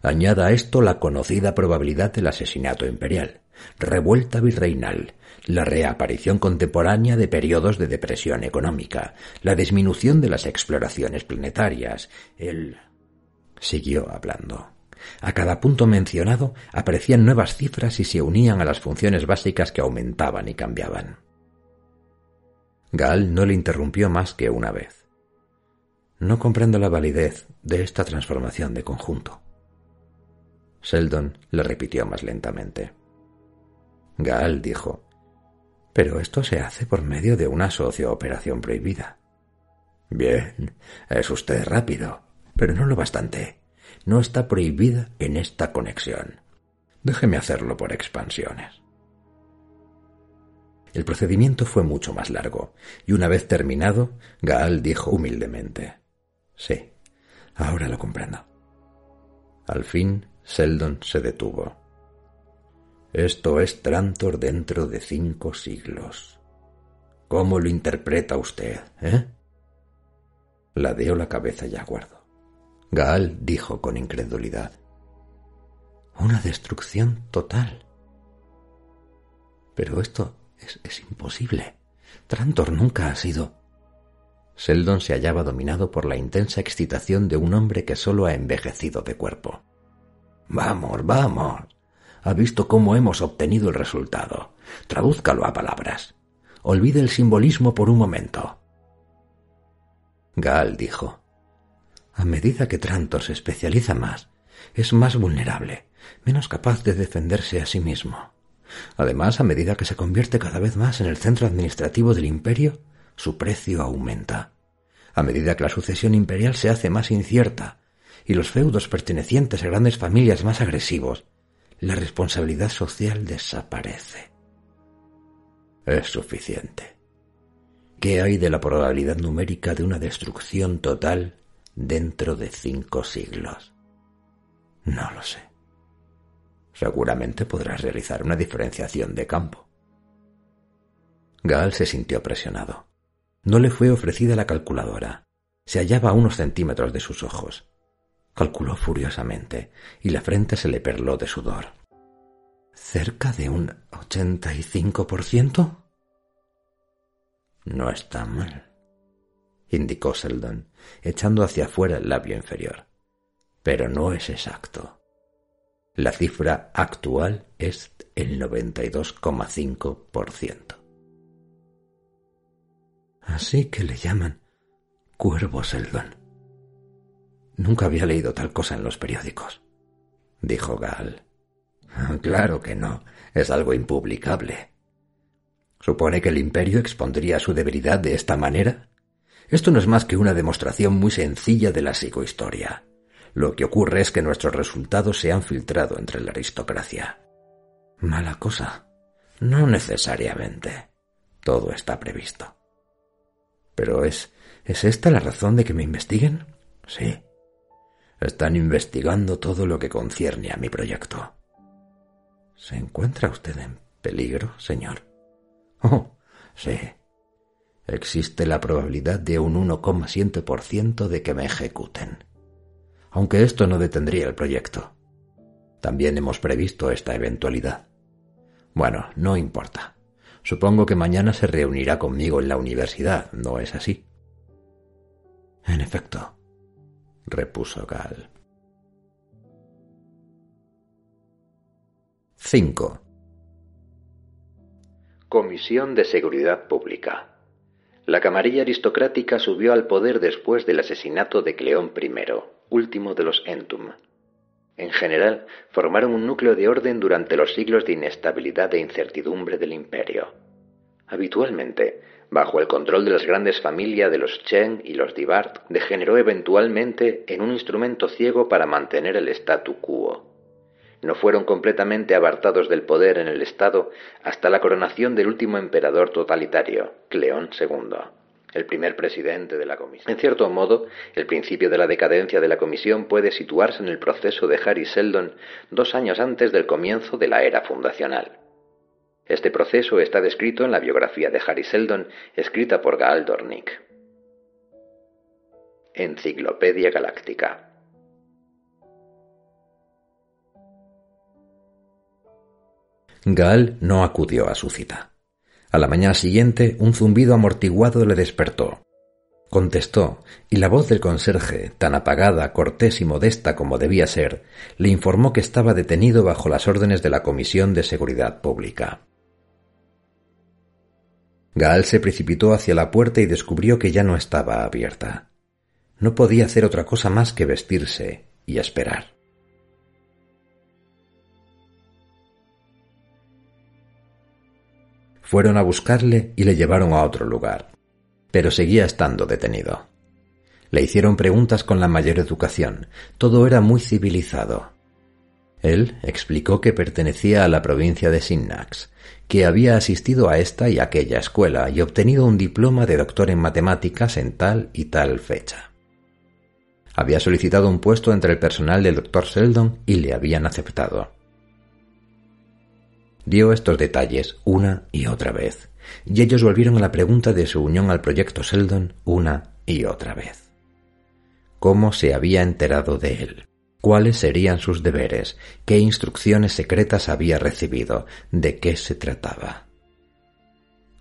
añada a esto la conocida probabilidad del asesinato imperial, revuelta virreinal, la reaparición contemporánea de periodos de depresión económica, la disminución de las exploraciones planetarias, el... siguió hablando. A cada punto mencionado aparecían nuevas cifras y se unían a las funciones básicas que aumentaban y cambiaban. Gal no le interrumpió más que una vez. No comprendo la validez de esta transformación de conjunto. Seldon le repitió más lentamente. Gaal dijo, pero esto se hace por medio de una socio-operación prohibida. Bien, es usted rápido, pero no lo bastante. No está prohibida en esta conexión. Déjeme hacerlo por expansiones. El procedimiento fue mucho más largo, y una vez terminado, Gaal dijo humildemente Sí, ahora lo comprendo. Al fin, Seldon se detuvo. Esto es Trantor dentro de cinco siglos. ¿Cómo lo interpreta usted, eh? Ladeo la cabeza y aguardo. Gaal dijo con incredulidad. Una destrucción total. Pero esto es, es imposible. Trantor nunca ha sido. Seldon se hallaba dominado por la intensa excitación de un hombre que solo ha envejecido de cuerpo. Vamos, vamos. Ha visto cómo hemos obtenido el resultado. Tradúzcalo a palabras. Olvide el simbolismo por un momento. Gaal dijo. A medida que Trantor se especializa más, es más vulnerable, menos capaz de defenderse a sí mismo. Además, a medida que se convierte cada vez más en el centro administrativo del imperio, su precio aumenta. A medida que la sucesión imperial se hace más incierta y los feudos pertenecientes a grandes familias más agresivos, la responsabilidad social desaparece. Es suficiente. ¿Qué hay de la probabilidad numérica de una destrucción total dentro de cinco siglos? No lo sé. Seguramente podrás realizar una diferenciación de campo. Gaal se sintió presionado. No le fue ofrecida la calculadora. Se hallaba a unos centímetros de sus ojos. Calculó furiosamente y la frente se le perló de sudor. ¿Cerca de un ochenta y cinco por ciento? No está mal, indicó Seldon, echando hacia afuera el labio inferior. Pero no es exacto. La cifra actual es el 92,5%. Así que le llaman Cuervo Seldon. Nunca había leído tal cosa en los periódicos, dijo Gal. Claro que no, es algo impublicable. ¿Supone que el imperio expondría su debilidad de esta manera? Esto no es más que una demostración muy sencilla de la psicohistoria. Lo que ocurre es que nuestros resultados se han filtrado entre la aristocracia. Mala cosa. No necesariamente. Todo está previsto. Pero es. ¿Es esta la razón de que me investiguen? Sí. Están investigando todo lo que concierne a mi proyecto. ¿Se encuentra usted en peligro, señor? Oh, sí. Existe la probabilidad de un 1,7% de que me ejecuten. Aunque esto no detendría el proyecto. También hemos previsto esta eventualidad. Bueno, no importa. Supongo que mañana se reunirá conmigo en la universidad, ¿no es así? En efecto, repuso Gal. 5. Comisión de Seguridad Pública. La camarilla aristocrática subió al poder después del asesinato de Cleón I, último de los Entum. En general, formaron un núcleo de orden durante los siglos de inestabilidad e incertidumbre del imperio. Habitualmente, bajo el control de las grandes familias de los Chen y los Dibart, degeneró eventualmente en un instrumento ciego para mantener el statu quo. No fueron completamente apartados del poder en el Estado hasta la coronación del último emperador totalitario, Cleón II el primer presidente de la comisión. En cierto modo, el principio de la decadencia de la comisión puede situarse en el proceso de Harry Seldon dos años antes del comienzo de la era fundacional. Este proceso está descrito en la biografía de Harry Seldon, escrita por Gaal Dornick. Enciclopedia Galáctica. Gaal no acudió a su cita. A la mañana siguiente un zumbido amortiguado le despertó. Contestó, y la voz del conserje, tan apagada, cortés y modesta como debía ser, le informó que estaba detenido bajo las órdenes de la Comisión de Seguridad Pública. Gaal se precipitó hacia la puerta y descubrió que ya no estaba abierta. No podía hacer otra cosa más que vestirse y esperar. Fueron a buscarle y le llevaron a otro lugar, pero seguía estando detenido. Le hicieron preguntas con la mayor educación, todo era muy civilizado. Él explicó que pertenecía a la provincia de Sinnax, que había asistido a esta y aquella escuela y obtenido un diploma de doctor en matemáticas en tal y tal fecha. Había solicitado un puesto entre el personal del doctor Sheldon y le habían aceptado. Dio estos detalles una y otra vez, y ellos volvieron a la pregunta de su unión al proyecto Sheldon una y otra vez. ¿Cómo se había enterado de él? ¿Cuáles serían sus deberes? ¿Qué instrucciones secretas había recibido? ¿De qué se trataba?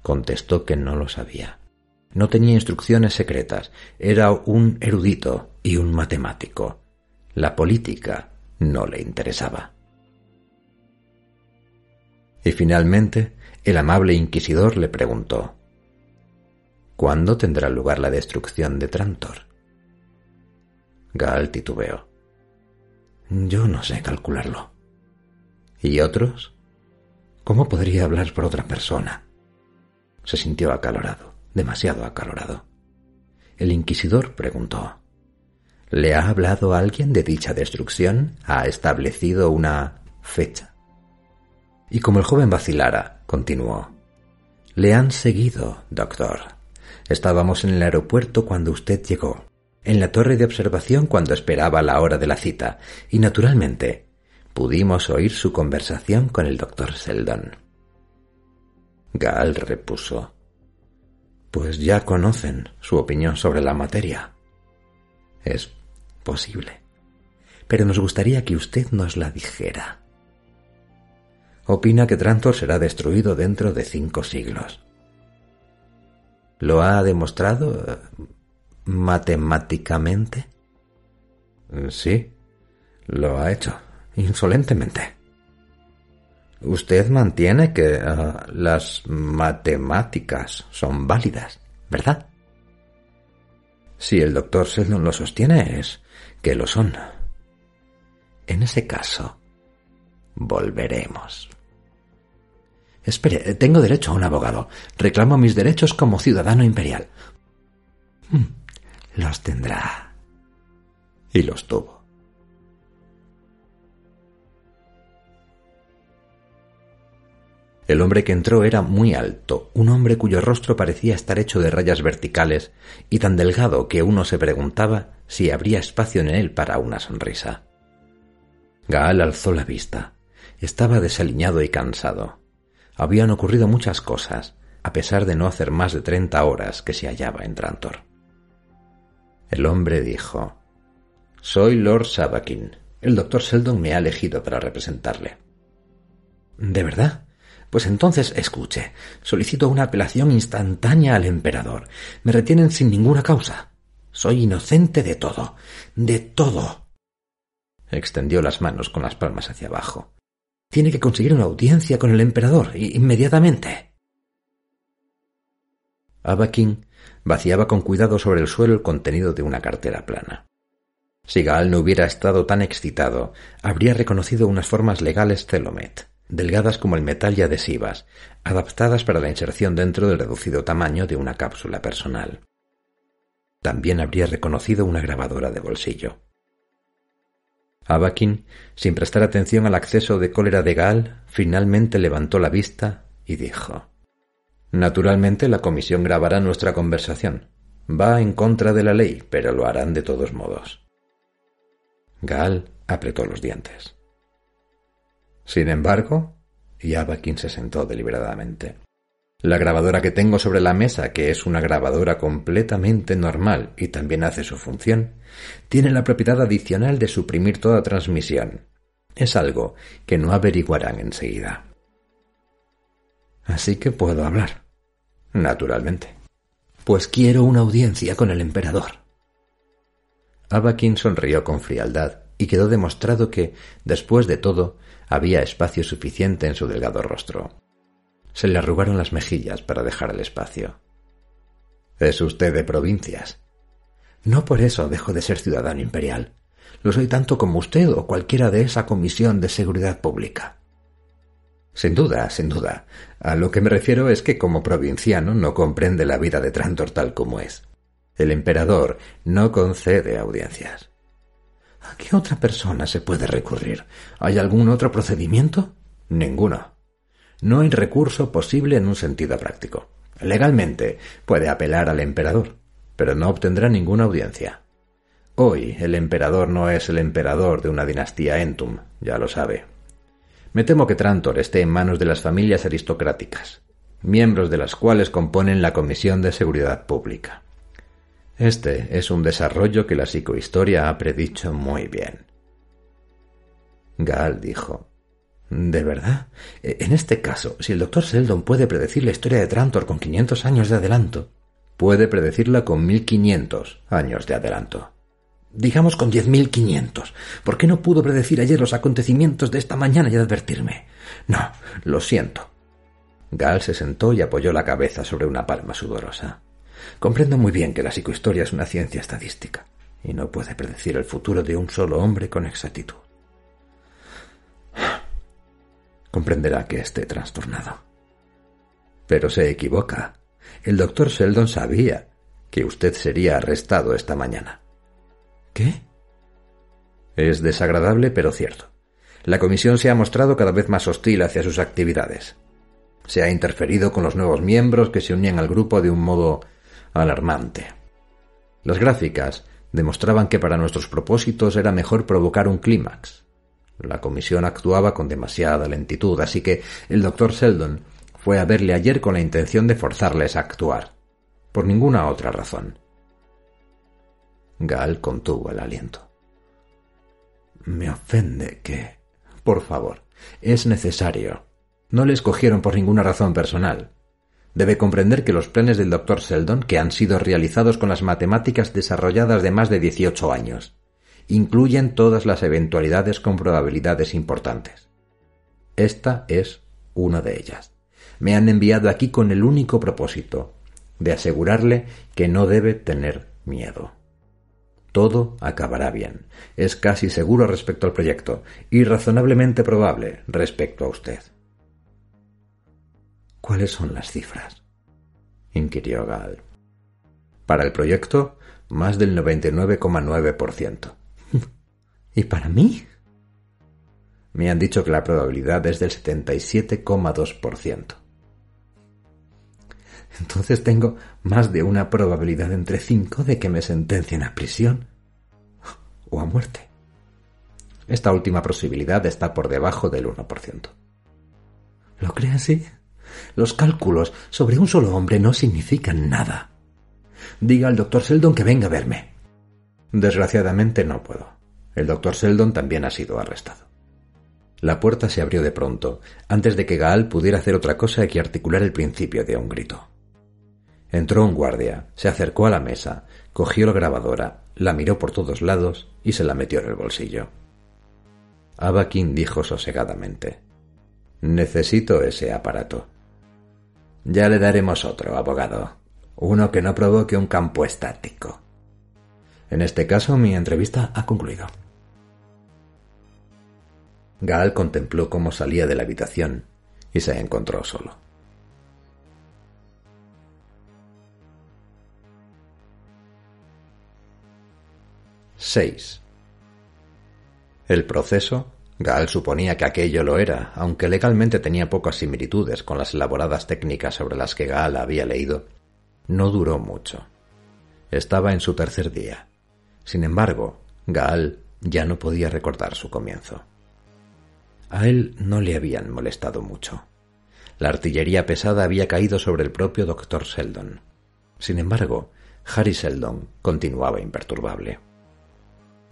Contestó que no lo sabía. No tenía instrucciones secretas, era un erudito y un matemático. La política no le interesaba. Y finalmente, el amable inquisidor le preguntó ¿Cuándo tendrá lugar la destrucción de Trantor? Gal titubeó. Yo no sé calcularlo. ¿Y otros? ¿Cómo podría hablar por otra persona? Se sintió acalorado, demasiado acalorado. El inquisidor preguntó ¿Le ha hablado alguien de dicha destrucción? ¿Ha establecido una fecha? Y como el joven vacilara, continuó Le han seguido, doctor. Estábamos en el aeropuerto cuando usted llegó, en la torre de observación cuando esperaba la hora de la cita, y naturalmente pudimos oír su conversación con el doctor Seldon. Gal repuso. Pues ya conocen su opinión sobre la materia. Es posible. Pero nos gustaría que usted nos la dijera. Opina que Trantor será destruido dentro de cinco siglos. ¿Lo ha demostrado matemáticamente? Sí, lo ha hecho, insolentemente. Usted mantiene que eh, las matemáticas son válidas, ¿verdad? Si el doctor Sheldon lo sostiene es que lo son. En ese caso, volveremos. Espere, tengo derecho a un abogado. Reclamo mis derechos como ciudadano imperial. Hmm, los tendrá. Y los tuvo. El hombre que entró era muy alto, un hombre cuyo rostro parecía estar hecho de rayas verticales y tan delgado que uno se preguntaba si habría espacio en él para una sonrisa. Gaal alzó la vista. Estaba desaliñado y cansado. Habían ocurrido muchas cosas, a pesar de no hacer más de treinta horas que se hallaba en Trantor. El hombre dijo Soy Lord Sabakin. El doctor Sheldon me ha elegido para representarle. ¿De verdad? Pues entonces escuche. Solicito una apelación instantánea al emperador. Me retienen sin ninguna causa. Soy inocente de todo. De todo. Extendió las manos con las palmas hacia abajo. Tiene que conseguir una audiencia con el emperador inmediatamente. Abakin vaciaba con cuidado sobre el suelo el contenido de una cartera plana. Si Gaal no hubiera estado tan excitado, habría reconocido unas formas legales Celomet, delgadas como el metal y adhesivas, adaptadas para la inserción dentro del reducido tamaño de una cápsula personal. También habría reconocido una grabadora de bolsillo. Abakin, sin prestar atención al acceso de cólera de Gaal, finalmente levantó la vista y dijo Naturalmente la comisión grabará nuestra conversación. Va en contra de la ley, pero lo harán de todos modos. Gaal apretó los dientes. Sin embargo, y Abakin se sentó deliberadamente. La grabadora que tengo sobre la mesa, que es una grabadora completamente normal y también hace su función, tiene la propiedad adicional de suprimir toda transmisión. Es algo que no averiguarán enseguida. Así que puedo hablar. Naturalmente. Pues quiero una audiencia con el emperador. Abakin sonrió con frialdad y quedó demostrado que, después de todo, había espacio suficiente en su delgado rostro. Se le arrugaron las mejillas para dejar el espacio. Es usted de provincias. No por eso dejo de ser ciudadano imperial. Lo soy tanto como usted o cualquiera de esa comisión de seguridad pública. Sin duda, sin duda. A lo que me refiero es que como provinciano no comprende la vida de Trantor tal como es. El emperador no concede audiencias. ¿A qué otra persona se puede recurrir? ¿Hay algún otro procedimiento? Ninguno. No hay recurso posible en un sentido práctico. Legalmente puede apelar al emperador, pero no obtendrá ninguna audiencia. Hoy el emperador no es el emperador de una dinastía Entum, ya lo sabe. Me temo que Trantor esté en manos de las familias aristocráticas, miembros de las cuales componen la Comisión de Seguridad Pública. Este es un desarrollo que la psicohistoria ha predicho muy bien. Gal dijo, ¿De verdad? E, en este caso, si el doctor Seldon puede predecir la historia de Trantor con 500 años de adelanto, puede predecirla con 1500 años de adelanto. Digamos con 10.500. ¿Por qué no pudo predecir ayer los acontecimientos de esta mañana y advertirme? No, lo siento. Gal se sentó y apoyó la cabeza sobre una palma sudorosa. Comprendo muy bien que la psicohistoria es una ciencia estadística y no puede predecir el futuro de un solo hombre con exactitud. Comprenderá que esté trastornado. Pero se equivoca. El doctor Sheldon sabía que usted sería arrestado esta mañana. ¿Qué? Es desagradable, pero cierto. La comisión se ha mostrado cada vez más hostil hacia sus actividades. Se ha interferido con los nuevos miembros que se unían al grupo de un modo alarmante. Las gráficas demostraban que para nuestros propósitos era mejor provocar un clímax, la comisión actuaba con demasiada lentitud, así que el doctor Sheldon fue a verle ayer con la intención de forzarles a actuar. Por ninguna otra razón. Gal contuvo el aliento. Me ofende que... Por favor, es necesario. No le escogieron por ninguna razón personal. Debe comprender que los planes del doctor Sheldon, que han sido realizados con las matemáticas desarrolladas de más de 18 años, incluyen todas las eventualidades con probabilidades importantes. Esta es una de ellas. Me han enviado aquí con el único propósito de asegurarle que no debe tener miedo. Todo acabará bien. Es casi seguro respecto al proyecto y razonablemente probable respecto a usted. ¿Cuáles son las cifras? inquirió Gal. Para el proyecto, más del 99,9%. ¿Y para mí? Me han dicho que la probabilidad es del 77,2%. Entonces tengo más de una probabilidad entre cinco de que me sentencien a prisión o a muerte. Esta última posibilidad está por debajo del 1%. ¿Lo cree así? Los cálculos sobre un solo hombre no significan nada. Diga al doctor Sheldon que venga a verme. Desgraciadamente no puedo. El doctor Sheldon también ha sido arrestado. La puerta se abrió de pronto, antes de que Gaal pudiera hacer otra cosa que articular el principio de un grito. Entró un guardia, se acercó a la mesa, cogió la grabadora, la miró por todos lados y se la metió en el bolsillo. Abakin dijo sosegadamente Necesito ese aparato. Ya le daremos otro, abogado. Uno que no provoque un campo estático. En este caso, mi entrevista ha concluido. Gaal contempló cómo salía de la habitación y se encontró solo. Seis. El proceso, Gaal suponía que aquello lo era, aunque legalmente tenía pocas similitudes con las elaboradas técnicas sobre las que Gaal había leído, no duró mucho. Estaba en su tercer día. Sin embargo, Gaal ya no podía recordar su comienzo. A él no le habían molestado mucho. La artillería pesada había caído sobre el propio doctor Sheldon. Sin embargo, Harry Sheldon continuaba imperturbable.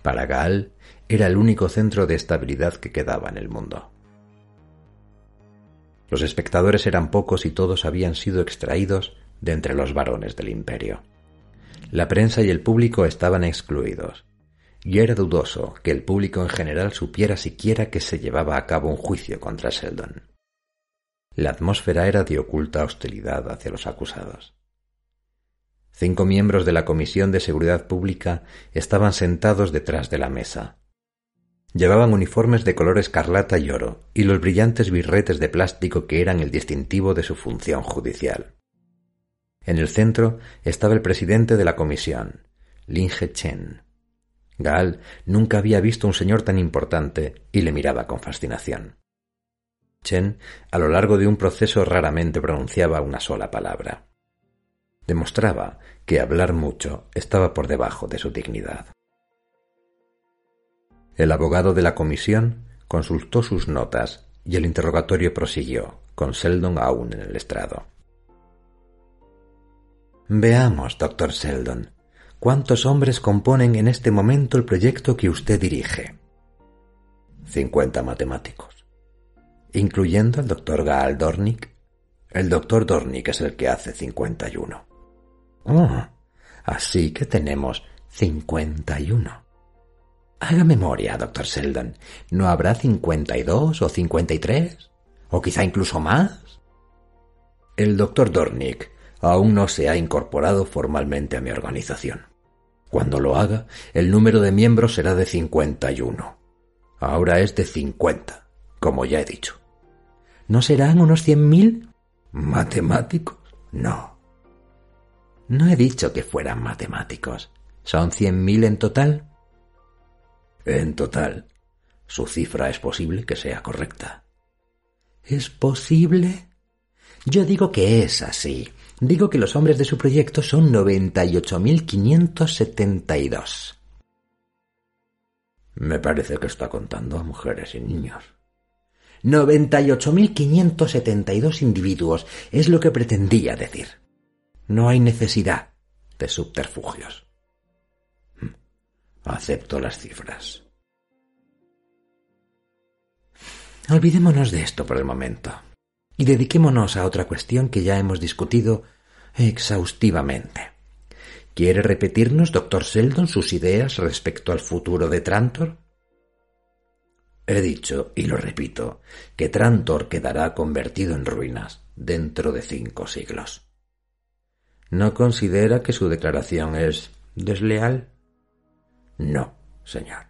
Para Gaal era el único centro de estabilidad que quedaba en el mundo. Los espectadores eran pocos y todos habían sido extraídos de entre los varones del imperio. La prensa y el público estaban excluidos, y era dudoso que el público en general supiera siquiera que se llevaba a cabo un juicio contra Sheldon. La atmósfera era de oculta hostilidad hacia los acusados. Cinco miembros de la Comisión de Seguridad Pública estaban sentados detrás de la mesa. Llevaban uniformes de color escarlata y oro y los brillantes birretes de plástico que eran el distintivo de su función judicial. En el centro estaba el presidente de la comisión, Linge Chen. Gaal nunca había visto un señor tan importante y le miraba con fascinación. Chen, a lo largo de un proceso, raramente pronunciaba una sola palabra. Demostraba que hablar mucho estaba por debajo de su dignidad. El abogado de la comisión consultó sus notas y el interrogatorio prosiguió, con Seldon aún en el estrado. Veamos, doctor Seldon, ¿cuántos hombres componen en este momento el proyecto que usted dirige? Cincuenta matemáticos. ¿Incluyendo al doctor Gaal Dornick? El doctor Dornick es el que hace cincuenta y uno. Oh, así que tenemos cincuenta y uno. Haga memoria, doctor Seldon. ¿No habrá cincuenta y dos o cincuenta y tres? ¿O quizá incluso más? El doctor Dornick aún no se ha incorporado formalmente a mi organización. Cuando lo haga, el número de miembros será de cincuenta y uno. Ahora es de cincuenta, como ya he dicho. ¿No serán unos cien mil? ¿Matemáticos? No. No he dicho que fueran matemáticos. ¿Son cien mil en total? En total. Su cifra es posible que sea correcta. ¿Es posible? Yo digo que es así. Digo que los hombres de su proyecto son 98.572. Me parece que está contando a mujeres y niños. 98.572 individuos es lo que pretendía decir. No hay necesidad de subterfugios. Hmm. Acepto las cifras. Olvidémonos de esto por el momento y dediquémonos a otra cuestión que ya hemos discutido exhaustivamente. ¿Quiere repetirnos, doctor Seldon, sus ideas respecto al futuro de Trantor? He dicho, y lo repito, que Trantor quedará convertido en ruinas dentro de cinco siglos. ¿No considera que su declaración es desleal? No, señor.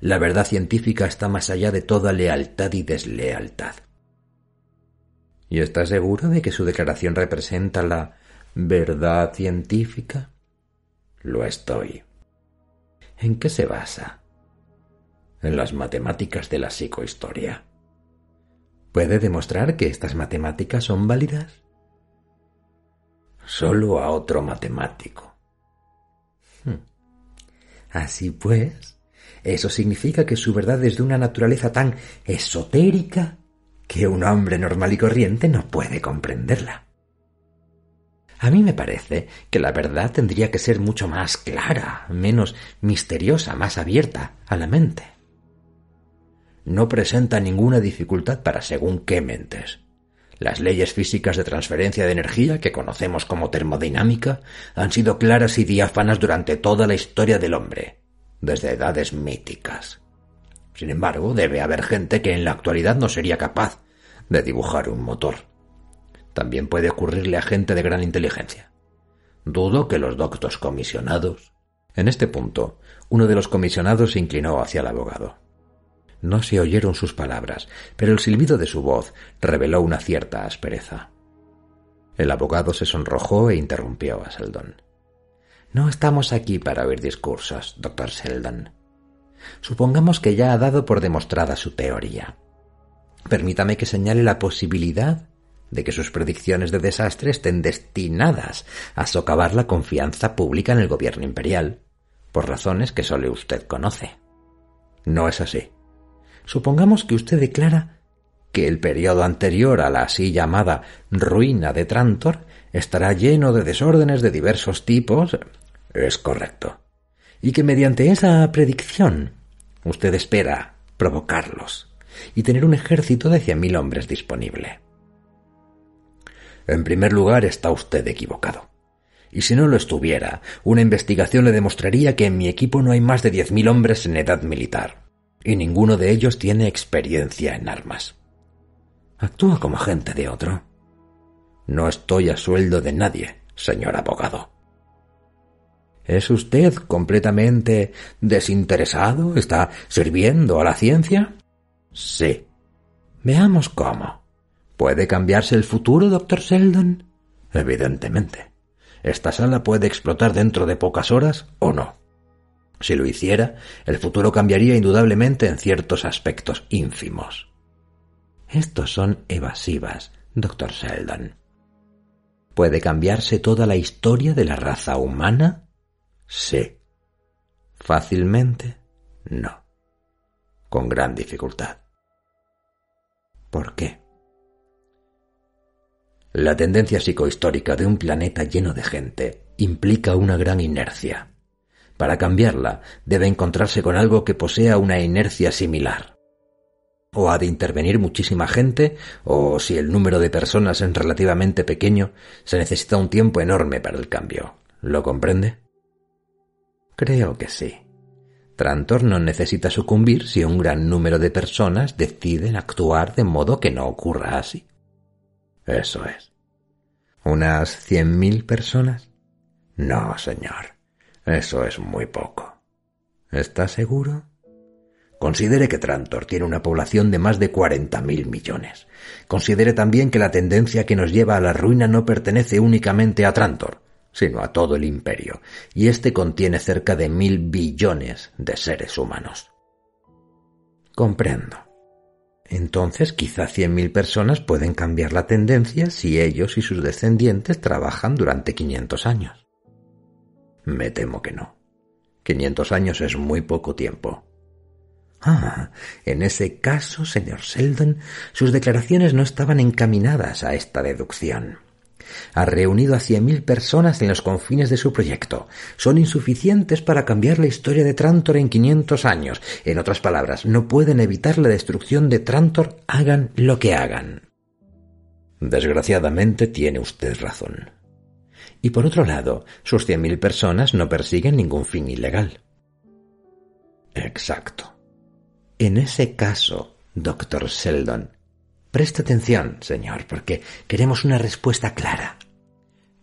La verdad científica está más allá de toda lealtad y deslealtad. ¿Y está seguro de que su declaración representa la verdad científica? Lo estoy. ¿En qué se basa? en las matemáticas de la psicohistoria. ¿Puede demostrar que estas matemáticas son válidas? Solo a otro matemático. Hmm. Así pues, eso significa que su verdad es de una naturaleza tan esotérica que un hombre normal y corriente no puede comprenderla. A mí me parece que la verdad tendría que ser mucho más clara, menos misteriosa, más abierta a la mente no presenta ninguna dificultad para según qué mentes. Las leyes físicas de transferencia de energía, que conocemos como termodinámica, han sido claras y diáfanas durante toda la historia del hombre, desde edades míticas. Sin embargo, debe haber gente que en la actualidad no sería capaz de dibujar un motor. También puede ocurrirle a gente de gran inteligencia. Dudo que los doctos comisionados. En este punto, uno de los comisionados se inclinó hacia el abogado. No se oyeron sus palabras, pero el silbido de su voz reveló una cierta aspereza. El abogado se sonrojó e interrumpió a Seldon. No estamos aquí para oír discursos, doctor Seldon. Supongamos que ya ha dado por demostrada su teoría. Permítame que señale la posibilidad de que sus predicciones de desastre estén destinadas a socavar la confianza pública en el gobierno imperial, por razones que solo usted conoce. No es así. Supongamos que usted declara que el periodo anterior a la así llamada ruina de Trantor estará lleno de desórdenes de diversos tipos. Es correcto. Y que mediante esa predicción usted espera provocarlos y tener un ejército de cien mil hombres disponible. En primer lugar, está usted equivocado. Y si no lo estuviera, una investigación le demostraría que en mi equipo no hay más de diez mil hombres en edad militar y ninguno de ellos tiene experiencia en armas. Actúa como agente de otro. No estoy a sueldo de nadie, señor abogado. ¿Es usted completamente desinteresado? ¿Está sirviendo a la ciencia? Sí. Veamos cómo. ¿Puede cambiarse el futuro, doctor Sheldon? Evidentemente. Esta sala puede explotar dentro de pocas horas o no. Si lo hiciera, el futuro cambiaría indudablemente en ciertos aspectos ínfimos. Estos son evasivas, doctor Sheldon. ¿Puede cambiarse toda la historia de la raza humana? Sí. ¿Fácilmente? No. con gran dificultad. ¿Por qué? La tendencia psicohistórica de un planeta lleno de gente implica una gran inercia. Para cambiarla, debe encontrarse con algo que posea una inercia similar. O ha de intervenir muchísima gente, o si el número de personas es relativamente pequeño, se necesita un tiempo enorme para el cambio. ¿Lo comprende? Creo que sí. Trantor no necesita sucumbir si un gran número de personas deciden actuar de modo que no ocurra así. Eso es. ¿Unas cien mil personas? No, señor. Eso es muy poco. ¿Está seguro? Considere que Trantor tiene una población de más de cuarenta mil millones. Considere también que la tendencia que nos lleva a la ruina no pertenece únicamente a Trantor, sino a todo el imperio, y éste contiene cerca de mil billones de seres humanos. Comprendo. Entonces quizá cien mil personas pueden cambiar la tendencia si ellos y sus descendientes trabajan durante quinientos años. Me temo que no. Quinientos años es muy poco tiempo. Ah, en ese caso, señor Sheldon, sus declaraciones no estaban encaminadas a esta deducción. Ha reunido a cien mil personas en los confines de su proyecto. Son insuficientes para cambiar la historia de Trantor en quinientos años. En otras palabras, no pueden evitar la destrucción de Trantor, hagan lo que hagan. Desgraciadamente tiene usted razón. Y por otro lado, sus cien mil personas no persiguen ningún fin ilegal. Exacto. En ese caso, doctor Sheldon, preste atención, señor, porque queremos una respuesta clara.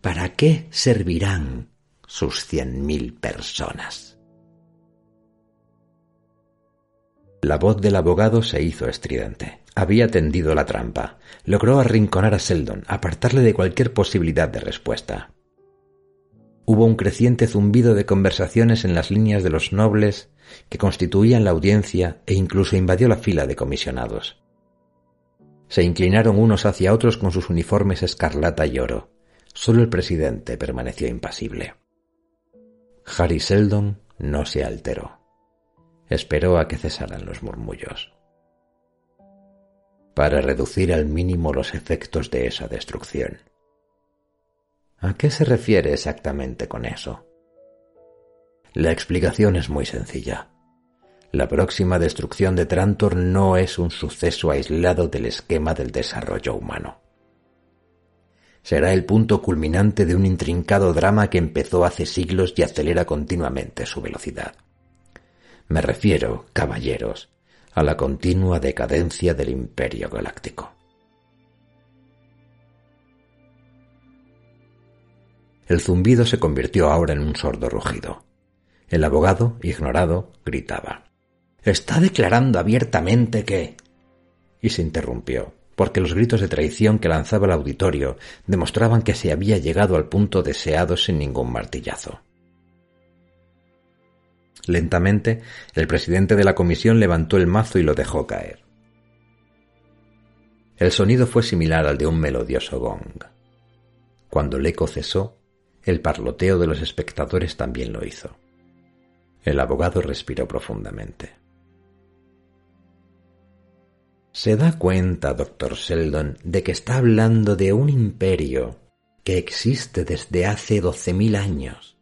¿Para qué servirán sus cien mil personas? La voz del abogado se hizo estridente. Había tendido la trampa. Logró arrinconar a Sheldon, apartarle de cualquier posibilidad de respuesta. Hubo un creciente zumbido de conversaciones en las líneas de los nobles que constituían la audiencia e incluso invadió la fila de comisionados. Se inclinaron unos hacia otros con sus uniformes escarlata y oro. Solo el presidente permaneció impasible. Harry Seldon no se alteró. Esperó a que cesaran los murmullos. Para reducir al mínimo los efectos de esa destrucción, ¿A qué se refiere exactamente con eso? La explicación es muy sencilla. La próxima destrucción de Trantor no es un suceso aislado del esquema del desarrollo humano. Será el punto culminante de un intrincado drama que empezó hace siglos y acelera continuamente su velocidad. Me refiero, caballeros, a la continua decadencia del imperio galáctico. El zumbido se convirtió ahora en un sordo rugido. El abogado, ignorado, gritaba. Está declarando abiertamente que... y se interrumpió, porque los gritos de traición que lanzaba el auditorio demostraban que se había llegado al punto deseado sin ningún martillazo. Lentamente, el presidente de la comisión levantó el mazo y lo dejó caer. El sonido fue similar al de un melodioso gong. Cuando el eco cesó, el parloteo de los espectadores también lo hizo. El abogado respiró profundamente. ¿Se da cuenta, doctor Sheldon, de que está hablando de un imperio que existe desde hace doce mil años,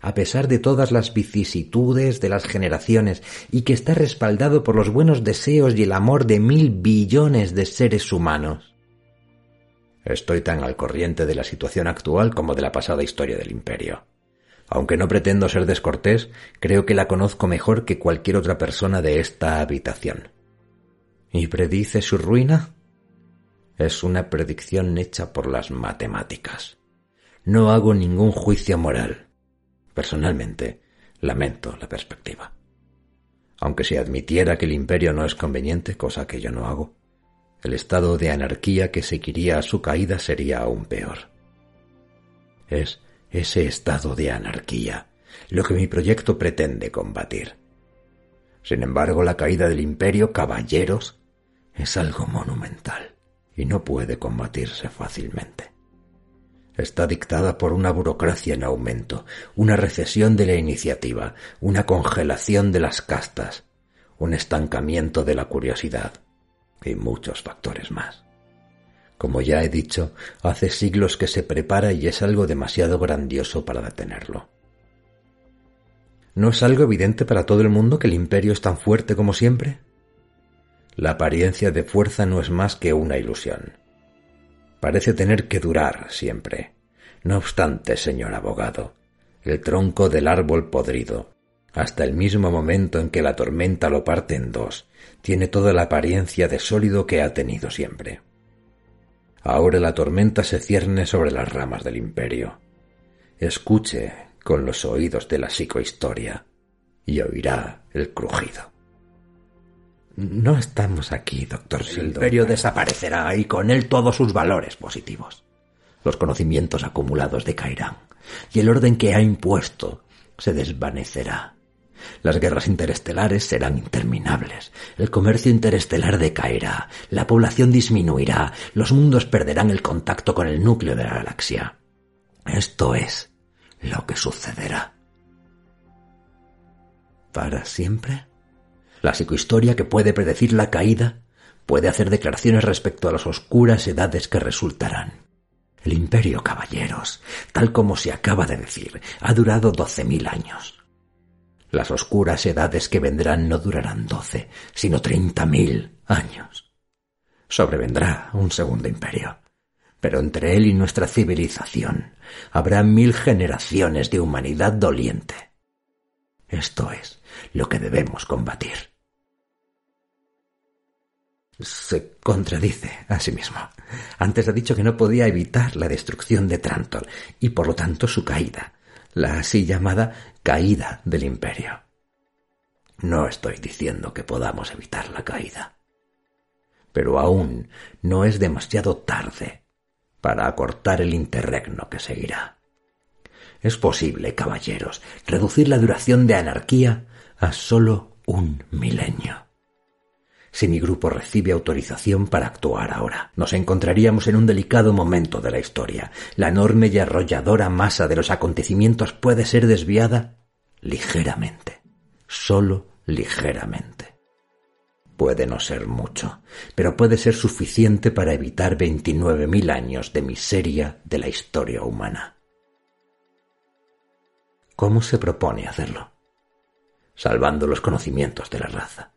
a pesar de todas las vicisitudes de las generaciones, y que está respaldado por los buenos deseos y el amor de mil billones de seres humanos? Estoy tan al corriente de la situación actual como de la pasada historia del imperio. Aunque no pretendo ser descortés, creo que la conozco mejor que cualquier otra persona de esta habitación. ¿Y predice su ruina? Es una predicción hecha por las matemáticas. No hago ningún juicio moral. Personalmente, lamento la perspectiva. Aunque se admitiera que el imperio no es conveniente, cosa que yo no hago, el estado de anarquía que seguiría a su caída sería aún peor. Es ese estado de anarquía lo que mi proyecto pretende combatir. Sin embargo, la caída del imperio, caballeros, es algo monumental y no puede combatirse fácilmente. Está dictada por una burocracia en aumento, una recesión de la iniciativa, una congelación de las castas, un estancamiento de la curiosidad y muchos factores más. Como ya he dicho, hace siglos que se prepara y es algo demasiado grandioso para detenerlo. ¿No es algo evidente para todo el mundo que el imperio es tan fuerte como siempre? La apariencia de fuerza no es más que una ilusión. Parece tener que durar siempre. No obstante, señor abogado, el tronco del árbol podrido, hasta el mismo momento en que la tormenta lo parte en dos, tiene toda la apariencia de sólido que ha tenido siempre. Ahora la tormenta se cierne sobre las ramas del imperio. Escuche con los oídos de la psicohistoria y oirá el crujido. No estamos aquí, doctor El imperio desaparecerá y con él todos sus valores positivos. Los conocimientos acumulados decaerán y el orden que ha impuesto se desvanecerá. Las guerras interestelares serán interminables, el comercio interestelar decaerá, la población disminuirá, los mundos perderán el contacto con el núcleo de la galaxia. Esto es lo que sucederá. ¿Para siempre? La psicohistoria que puede predecir la caída puede hacer declaraciones respecto a las oscuras edades que resultarán. El imperio, caballeros, tal como se acaba de decir, ha durado doce mil años. Las oscuras edades que vendrán no durarán doce, sino treinta mil años. Sobrevendrá un segundo imperio, pero entre él y nuestra civilización habrá mil generaciones de humanidad doliente. Esto es lo que debemos combatir. Se contradice a sí mismo. Antes ha dicho que no podía evitar la destrucción de Trantor y por lo tanto su caída la así llamada caída del imperio. No estoy diciendo que podamos evitar la caída, pero aún no es demasiado tarde para acortar el interregno que seguirá. Es posible, caballeros, reducir la duración de anarquía a sólo un milenio si mi grupo recibe autorización para actuar ahora. Nos encontraríamos en un delicado momento de la historia. La enorme y arrolladora masa de los acontecimientos puede ser desviada ligeramente, solo ligeramente. Puede no ser mucho, pero puede ser suficiente para evitar veintinueve mil años de miseria de la historia humana. ¿Cómo se propone hacerlo? Salvando los conocimientos de la raza.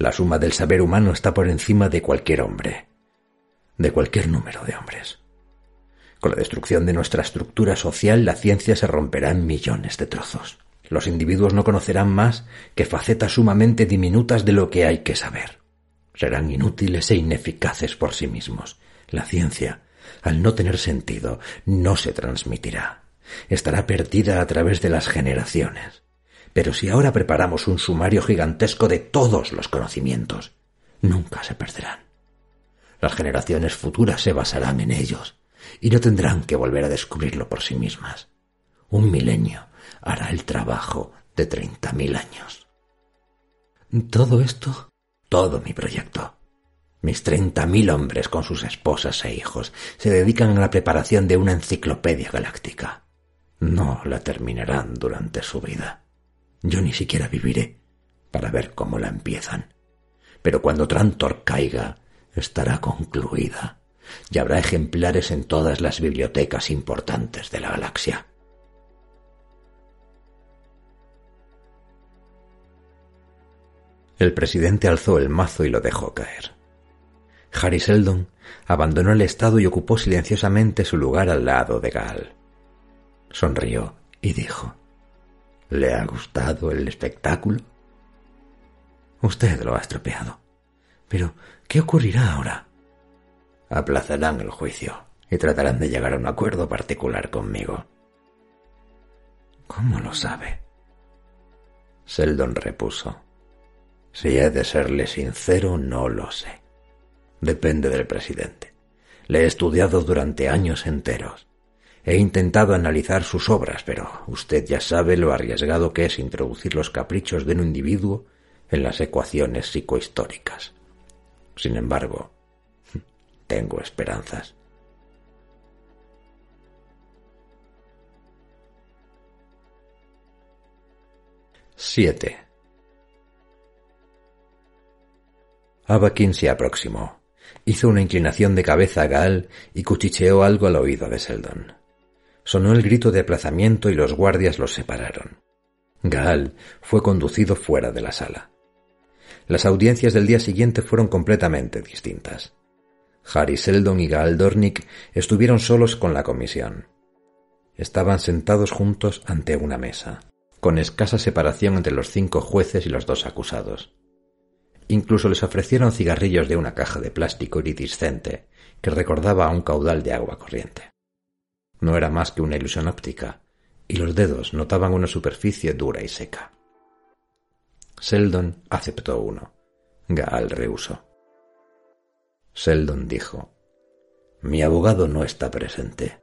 La suma del saber humano está por encima de cualquier hombre, de cualquier número de hombres. Con la destrucción de nuestra estructura social, la ciencia se romperá en millones de trozos. Los individuos no conocerán más que facetas sumamente diminutas de lo que hay que saber. Serán inútiles e ineficaces por sí mismos. La ciencia, al no tener sentido, no se transmitirá. Estará perdida a través de las generaciones. Pero si ahora preparamos un sumario gigantesco de todos los conocimientos, nunca se perderán. Las generaciones futuras se basarán en ellos y no tendrán que volver a descubrirlo por sí mismas. Un milenio hará el trabajo de treinta mil años. Todo esto, todo mi proyecto. Mis treinta mil hombres con sus esposas e hijos se dedican a la preparación de una enciclopedia galáctica. No la terminarán durante su vida. Yo ni siquiera viviré para ver cómo la empiezan. Pero cuando Trantor caiga, estará concluida y habrá ejemplares en todas las bibliotecas importantes de la galaxia. El presidente alzó el mazo y lo dejó caer. Harry Seldon abandonó el estado y ocupó silenciosamente su lugar al lado de Gal. Sonrió y dijo ¿Le ha gustado el espectáculo? Usted lo ha estropeado. Pero, ¿qué ocurrirá ahora? Aplazarán el juicio y tratarán de llegar a un acuerdo particular conmigo. ¿Cómo lo sabe? Seldon repuso. Si he de serle sincero, no lo sé. Depende del presidente. Le he estudiado durante años enteros He intentado analizar sus obras, pero usted ya sabe lo arriesgado que es introducir los caprichos de un individuo en las ecuaciones psicohistóricas. Sin embargo, tengo esperanzas. Siete. Abakin se aproximó. Hizo una inclinación de cabeza a Gaal y cuchicheó algo al oído de Seldon. Sonó el grito de aplazamiento y los guardias los separaron. Gaal fue conducido fuera de la sala. Las audiencias del día siguiente fueron completamente distintas. Harry Seldon y Gaal Dornick estuvieron solos con la comisión. Estaban sentados juntos ante una mesa, con escasa separación entre los cinco jueces y los dos acusados. Incluso les ofrecieron cigarrillos de una caja de plástico iridiscente que recordaba a un caudal de agua corriente. No era más que una ilusión óptica, y los dedos notaban una superficie dura y seca. Seldon aceptó uno. Gaal rehusó. Seldon dijo Mi abogado no está presente.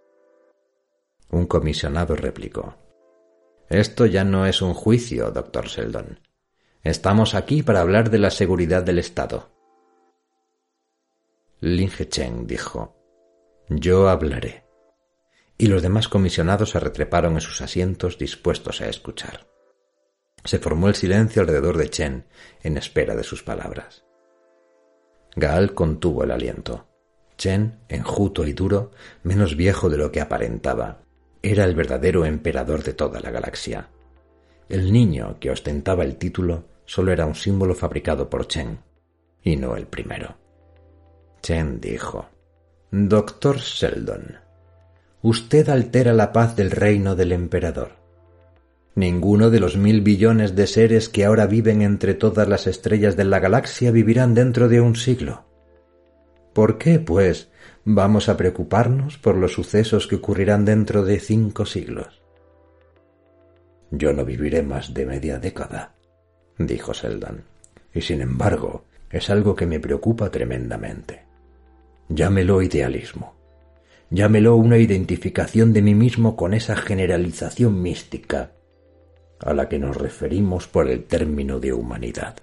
Un comisionado replicó Esto ya no es un juicio, doctor Seldon. Estamos aquí para hablar de la seguridad del Estado. Lin Chen dijo, Yo hablaré. Y los demás comisionados se retreparon en sus asientos dispuestos a escuchar. Se formó el silencio alrededor de Chen en espera de sus palabras. Gaal contuvo el aliento. Chen, enjuto y duro, menos viejo de lo que aparentaba, era el verdadero emperador de toda la galaxia. El niño que ostentaba el título solo era un símbolo fabricado por Chen, y no el primero. Chen dijo, Doctor Sheldon, usted altera la paz del reino del emperador. Ninguno de los mil billones de seres que ahora viven entre todas las estrellas de la galaxia vivirán dentro de un siglo. ¿Por qué, pues, vamos a preocuparnos por los sucesos que ocurrirán dentro de cinco siglos? Yo no viviré más de media década, dijo Seldan. Y sin embargo, es algo que me preocupa tremendamente. Llámelo idealismo. Llámelo una identificación de mí mismo con esa generalización mística a la que nos referimos por el término de humanidad.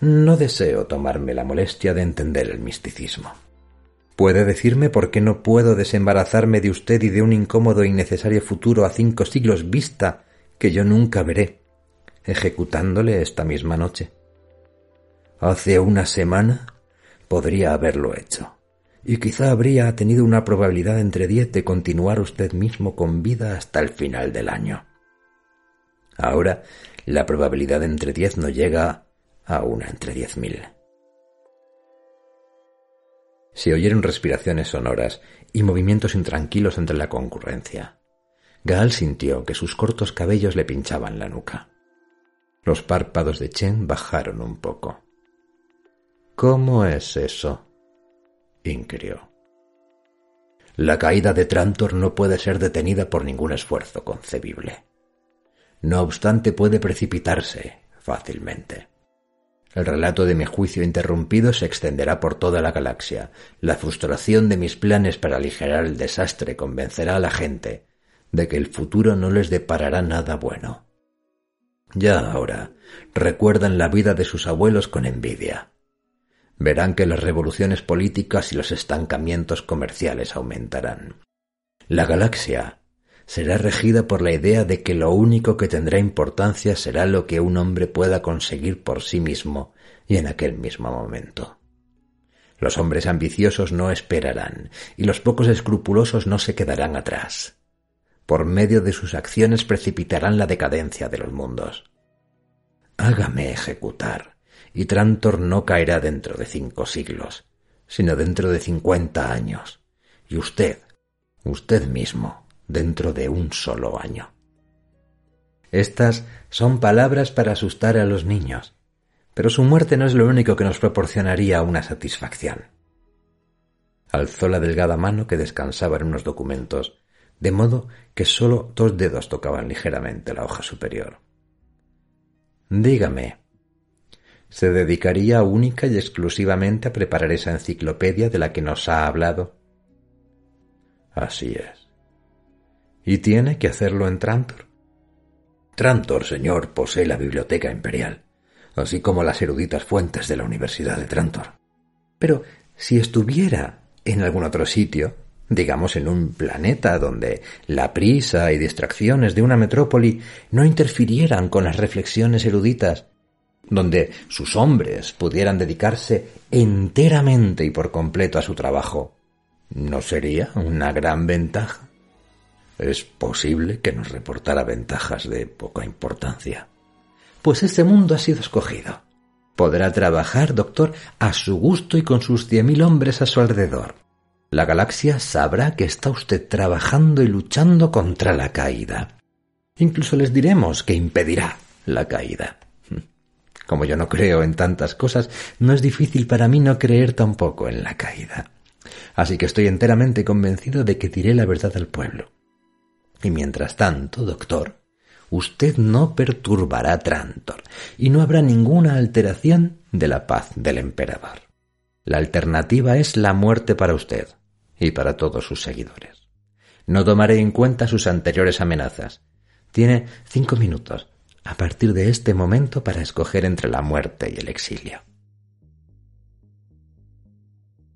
No deseo tomarme la molestia de entender el misticismo. ¿Puede decirme por qué no puedo desembarazarme de usted y de un incómodo e innecesario futuro a cinco siglos vista que yo nunca veré, ejecutándole esta misma noche. Hace una semana podría haberlo hecho, y quizá habría tenido una probabilidad entre diez de continuar usted mismo con vida hasta el final del año. Ahora la probabilidad entre diez no llega a una entre diez mil. Se oyeron respiraciones sonoras y movimientos intranquilos entre la concurrencia. Gaal sintió que sus cortos cabellos le pinchaban la nuca. Los párpados de Chen bajaron un poco. ¿Cómo es eso? Inquirió. La caída de Trantor no puede ser detenida por ningún esfuerzo concebible. No obstante, puede precipitarse fácilmente. El relato de mi juicio interrumpido se extenderá por toda la galaxia. La frustración de mis planes para aligerar el desastre convencerá a la gente de que el futuro no les deparará nada bueno. Ya ahora recuerdan la vida de sus abuelos con envidia. Verán que las revoluciones políticas y los estancamientos comerciales aumentarán. La galaxia será regida por la idea de que lo único que tendrá importancia será lo que un hombre pueda conseguir por sí mismo y en aquel mismo momento. Los hombres ambiciosos no esperarán y los pocos escrupulosos no se quedarán atrás por medio de sus acciones precipitarán la decadencia de los mundos. Hágame ejecutar, y Trantor no caerá dentro de cinco siglos, sino dentro de cincuenta años, y usted, usted mismo, dentro de un solo año. Estas son palabras para asustar a los niños, pero su muerte no es lo único que nos proporcionaría una satisfacción. Alzó la delgada mano que descansaba en unos documentos de modo que sólo dos dedos tocaban ligeramente la hoja superior. Dígame, ¿se dedicaría única y exclusivamente a preparar esa enciclopedia de la que nos ha hablado? Así es. ¿Y tiene que hacerlo en Trantor? Trantor, señor, posee la biblioteca imperial, así como las eruditas fuentes de la Universidad de Trantor. Pero si estuviera en algún otro sitio, digamos en un planeta donde la prisa y distracciones de una metrópoli no interfirieran con las reflexiones eruditas, donde sus hombres pudieran dedicarse enteramente y por completo a su trabajo, ¿no sería una gran ventaja? Es posible que nos reportara ventajas de poca importancia. Pues este mundo ha sido escogido. Podrá trabajar, doctor, a su gusto y con sus cien mil hombres a su alrededor. La galaxia sabrá que está usted trabajando y luchando contra la caída. Incluso les diremos que impedirá la caída. Como yo no creo en tantas cosas, no es difícil para mí no creer tampoco en la caída. Así que estoy enteramente convencido de que diré la verdad al pueblo. Y mientras tanto, doctor, usted no perturbará Trantor y no habrá ninguna alteración de la paz del emperador. La alternativa es la muerte para usted y para todos sus seguidores. No tomaré en cuenta sus anteriores amenazas. Tiene cinco minutos a partir de este momento para escoger entre la muerte y el exilio.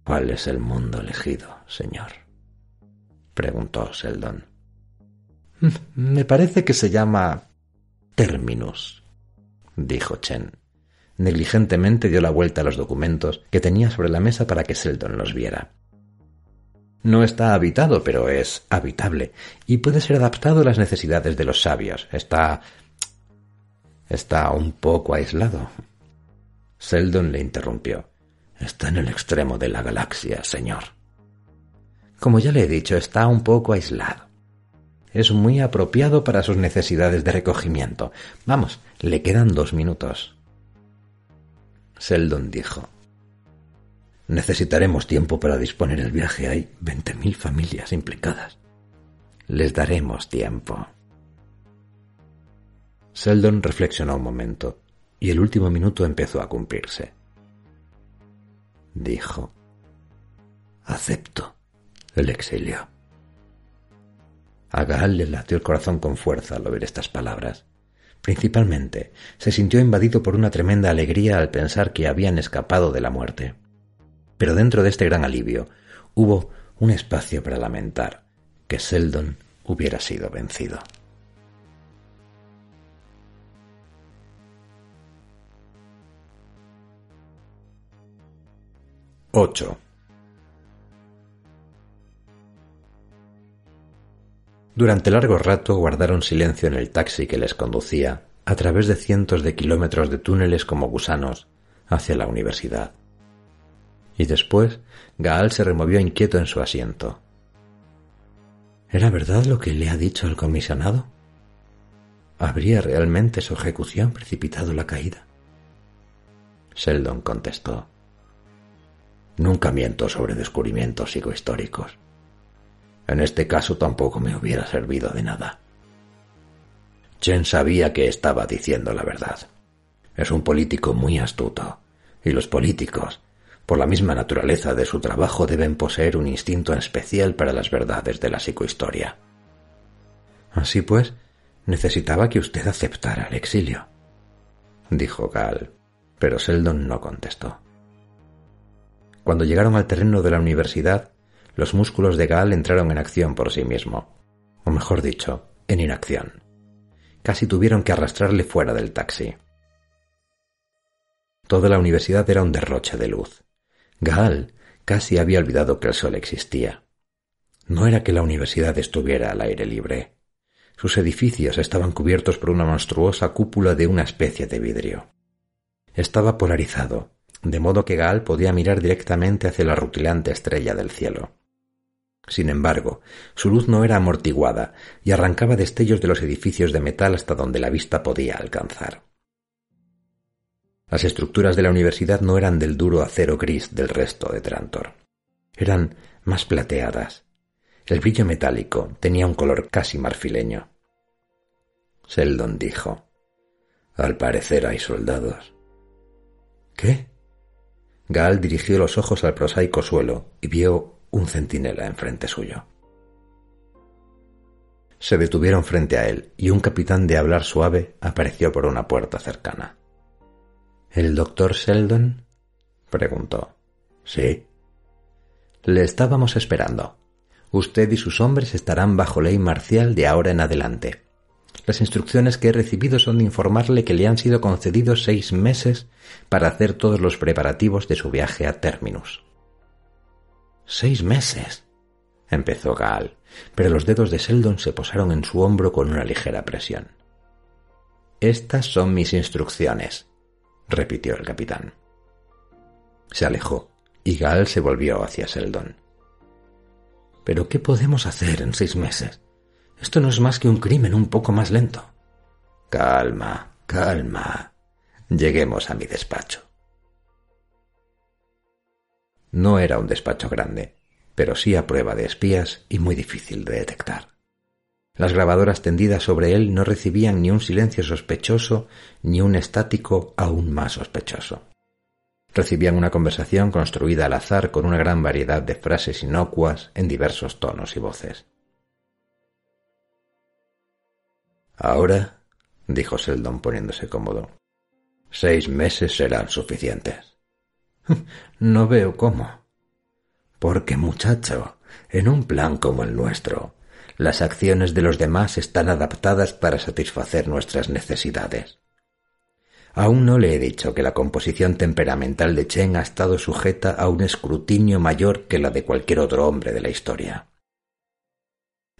¿Cuál es el mundo elegido, señor? preguntó Seldon. Me parece que se llama Terminus, dijo Chen. Negligentemente dio la vuelta a los documentos que tenía sobre la mesa para que Seldon los viera. No está habitado, pero es habitable y puede ser adaptado a las necesidades de los sabios. Está Está un poco aislado. Seldon le interrumpió. Está en el extremo de la galaxia, señor. Como ya le he dicho, está un poco aislado. Es muy apropiado para sus necesidades de recogimiento. Vamos, le quedan dos minutos. Seldon dijo. Necesitaremos tiempo para disponer el viaje. Hay veinte mil familias implicadas. Les daremos tiempo. Seldon reflexionó un momento y el último minuto empezó a cumplirse. Dijo, acepto el exilio. A Gaal le latió el corazón con fuerza al oír estas palabras. Principalmente, se sintió invadido por una tremenda alegría al pensar que habían escapado de la muerte. Pero dentro de este gran alivio hubo un espacio para lamentar que Seldon hubiera sido vencido. 8. Durante largo rato guardaron silencio en el taxi que les conducía a través de cientos de kilómetros de túneles como gusanos hacia la universidad. Y después Gaal se removió inquieto en su asiento. ¿Era verdad lo que le ha dicho el comisionado? ¿Habría realmente su ejecución precipitado la caída? Sheldon contestó. Nunca miento sobre descubrimientos psicohistóricos. En este caso tampoco me hubiera servido de nada. Chen sabía que estaba diciendo la verdad. Es un político muy astuto, y los políticos, por la misma naturaleza de su trabajo, deben poseer un instinto especial para las verdades de la psicohistoria. Así pues, necesitaba que usted aceptara el exilio, dijo Gal, pero Seldon no contestó. Cuando llegaron al terreno de la universidad, los músculos de Gal entraron en acción por sí mismo, o mejor dicho, en inacción. Casi tuvieron que arrastrarle fuera del taxi. Toda la universidad era un derroche de luz. Gaal casi había olvidado que el sol existía. No era que la universidad estuviera al aire libre. Sus edificios estaban cubiertos por una monstruosa cúpula de una especie de vidrio. Estaba polarizado, de modo que Gaal podía mirar directamente hacia la rutilante estrella del cielo. Sin embargo, su luz no era amortiguada y arrancaba destellos de los edificios de metal hasta donde la vista podía alcanzar. Las estructuras de la universidad no eran del duro acero gris del resto de Trantor. Eran más plateadas. El brillo metálico tenía un color casi marfileño. Seldon dijo, Al parecer hay soldados. ¿Qué? Gaal dirigió los ojos al prosaico suelo y vio un centinela enfrente suyo. Se detuvieron frente a él y un capitán de hablar suave apareció por una puerta cercana. ¿El doctor Sheldon? preguntó. Sí. Le estábamos esperando. Usted y sus hombres estarán bajo ley marcial de ahora en adelante. Las instrucciones que he recibido son de informarle que le han sido concedidos seis meses para hacer todos los preparativos de su viaje a Terminus. Seis meses. empezó Gaal, pero los dedos de Seldon se posaron en su hombro con una ligera presión. Estas son mis instrucciones, repitió el capitán. Se alejó y Gaal se volvió hacia Seldon. Pero ¿qué podemos hacer en seis meses? Esto no es más que un crimen un poco más lento. Calma, calma. Lleguemos a mi despacho. No era un despacho grande, pero sí a prueba de espías y muy difícil de detectar. Las grabadoras tendidas sobre él no recibían ni un silencio sospechoso ni un estático aún más sospechoso. Recibían una conversación construida al azar con una gran variedad de frases inocuas en diversos tonos y voces. Ahora, dijo Seldon poniéndose cómodo, seis meses serán suficientes. No veo cómo. Porque, muchacho, en un plan como el nuestro, las acciones de los demás están adaptadas para satisfacer nuestras necesidades. Aún no le he dicho que la composición temperamental de Chen ha estado sujeta a un escrutinio mayor que la de cualquier otro hombre de la historia.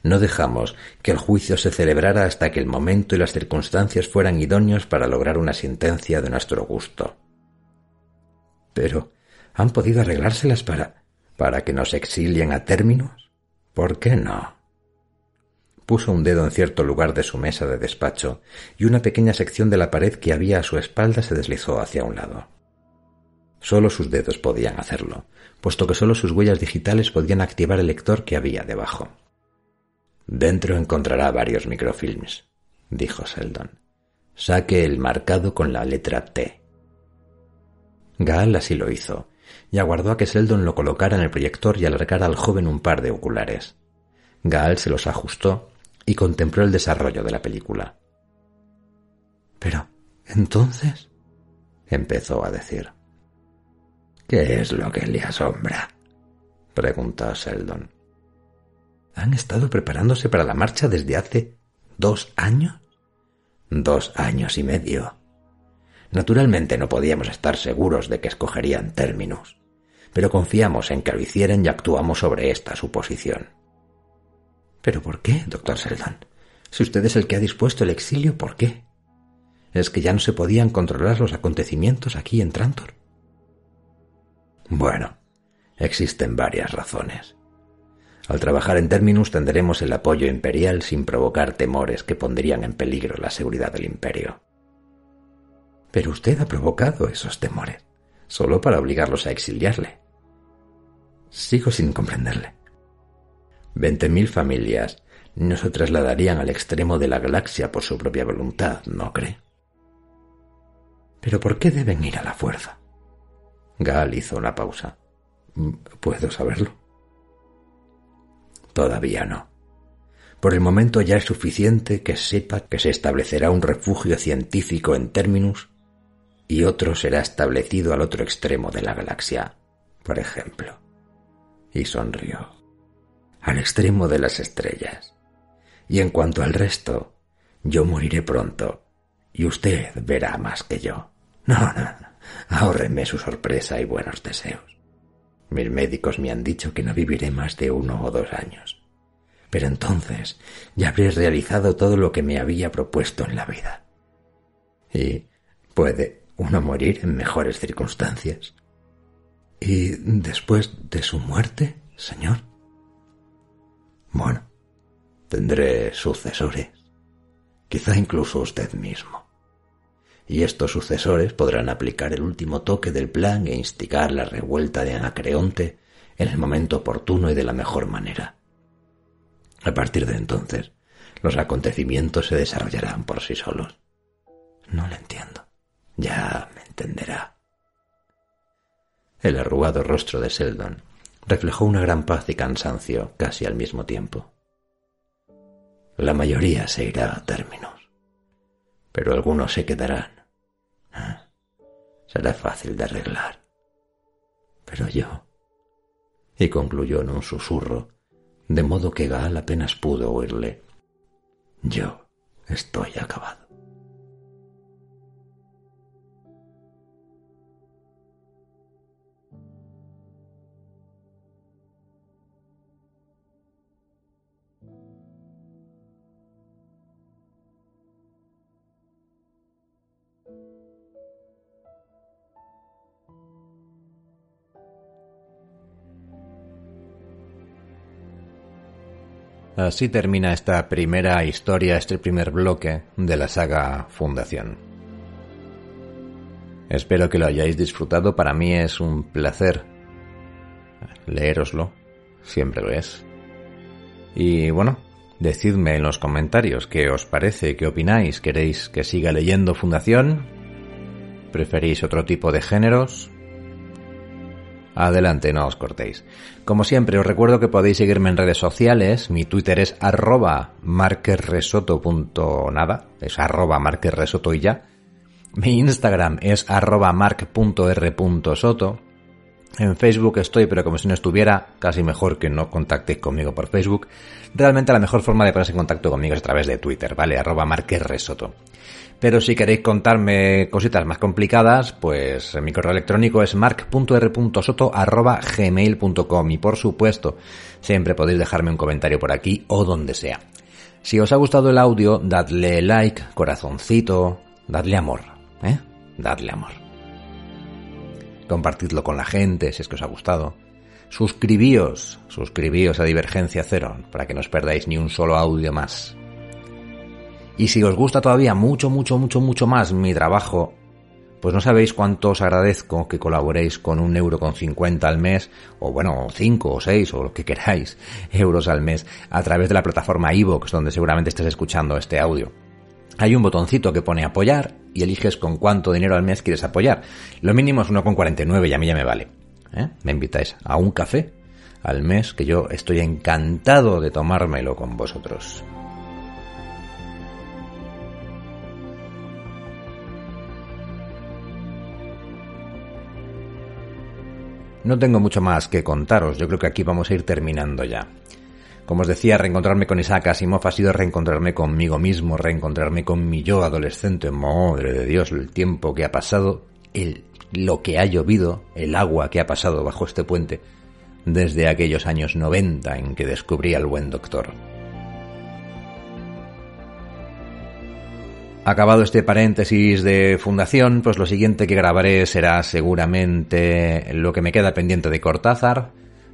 No dejamos que el juicio se celebrara hasta que el momento y las circunstancias fueran idóneos para lograr una sentencia de nuestro gusto. Pero, ¿han podido arreglárselas para... para que nos exilien a términos? ¿Por qué no? Puso un dedo en cierto lugar de su mesa de despacho y una pequeña sección de la pared que había a su espalda se deslizó hacia un lado. Solo sus dedos podían hacerlo, puesto que solo sus huellas digitales podían activar el lector que había debajo. Dentro encontrará varios microfilms, dijo Seldon. Saque el marcado con la letra T. Gaal así lo hizo, y aguardó a que Seldon lo colocara en el proyector y alargara al joven un par de oculares. Gaal se los ajustó y contempló el desarrollo de la película. Pero, entonces, empezó a decir. ¿Qué es lo que le asombra? preguntó Sheldon. ¿Han estado preparándose para la marcha desde hace dos años? Dos años y medio. Naturalmente no podíamos estar seguros de que escogerían términos, pero confiamos en que lo hicieran y actuamos sobre esta suposición. ¿Pero por qué, doctor Seldon? Si usted es el que ha dispuesto el exilio, ¿por qué? ¿Es que ya no se podían controlar los acontecimientos aquí en Trantor? Bueno, existen varias razones. Al trabajar en Terminus tendremos el apoyo imperial sin provocar temores que pondrían en peligro la seguridad del imperio. Pero usted ha provocado esos temores, solo para obligarlos a exiliarle. Sigo sin comprenderle. Veinte mil familias no se trasladarían al extremo de la galaxia por su propia voluntad, ¿no cree? ¿Pero por qué deben ir a la fuerza? Gal hizo una pausa. ¿Puedo saberlo? Todavía no. Por el momento ya es suficiente que sepa que se establecerá un refugio científico en Terminus y otro será establecido al otro extremo de la galaxia, por ejemplo. Y sonrió al extremo de las estrellas. Y en cuanto al resto, yo moriré pronto, y usted verá más que yo. No, no, no. ahórreme su sorpresa y buenos deseos. Mis médicos me han dicho que no viviré más de uno o dos años. Pero entonces ya habré realizado todo lo que me había propuesto en la vida. Y puede uno morir en mejores circunstancias. ¿Y después de su muerte, señor? Bueno, tendré sucesores, quizá incluso usted mismo. Y estos sucesores podrán aplicar el último toque del plan e instigar la revuelta de Anacreonte en el momento oportuno y de la mejor manera. A partir de entonces, los acontecimientos se desarrollarán por sí solos. No lo entiendo. Ya me entenderá. El arrugado rostro de Seldon reflejó una gran paz y cansancio casi al mismo tiempo. La mayoría se irá a términos, pero algunos se quedarán. Ah, será fácil de arreglar. Pero yo... Y concluyó en un susurro, de modo que Gaal apenas pudo oírle. Yo estoy acabado. Así termina esta primera historia, este primer bloque de la saga Fundación. Espero que lo hayáis disfrutado, para mí es un placer leeroslo, siempre lo es. Y bueno, decidme en los comentarios qué os parece, qué opináis, queréis que siga leyendo Fundación, preferís otro tipo de géneros, Adelante, no os cortéis. Como siempre, os recuerdo que podéis seguirme en redes sociales. Mi Twitter es arroba marquerresoto.nada. Es arroba marquerresoto y ya. Mi Instagram es arroba mark.r.soto. En Facebook estoy, pero como si no estuviera, casi mejor que no contactéis conmigo por Facebook. Realmente la mejor forma de ponerse en contacto conmigo es a través de Twitter, ¿vale? Arroba marquerresoto. Pero si queréis contarme cositas más complicadas, pues mi correo electrónico es mark.r.soto.gmail.com y por supuesto, siempre podéis dejarme un comentario por aquí o donde sea. Si os ha gustado el audio, dadle like, corazoncito, dadle amor, ¿eh? Dadle amor. Compartidlo con la gente si es que os ha gustado. Suscribíos, suscribíos a Divergencia Cero para que no os perdáis ni un solo audio más. Y si os gusta todavía mucho, mucho, mucho, mucho más mi trabajo, pues no sabéis cuánto os agradezco que colaboréis con un euro con cincuenta al mes, o bueno, cinco o seis, o lo que queráis, euros al mes, a través de la plataforma iVoox, donde seguramente estés escuchando este audio. Hay un botoncito que pone apoyar y eliges con cuánto dinero al mes quieres apoyar. Lo mínimo es 1,49 y a mí ya me vale. ¿Eh? Me invitáis a un café al mes que yo estoy encantado de tomármelo con vosotros. No tengo mucho más que contaros, yo creo que aquí vamos a ir terminando ya. Como os decía, reencontrarme con Isaac Asimov ha sido reencontrarme conmigo mismo, reencontrarme con mi yo adolescente. Madre de Dios, el tiempo que ha pasado, el, lo que ha llovido, el agua que ha pasado bajo este puente, desde aquellos años 90 en que descubrí al buen doctor. Acabado este paréntesis de fundación, pues lo siguiente que grabaré será seguramente lo que me queda pendiente de Cortázar.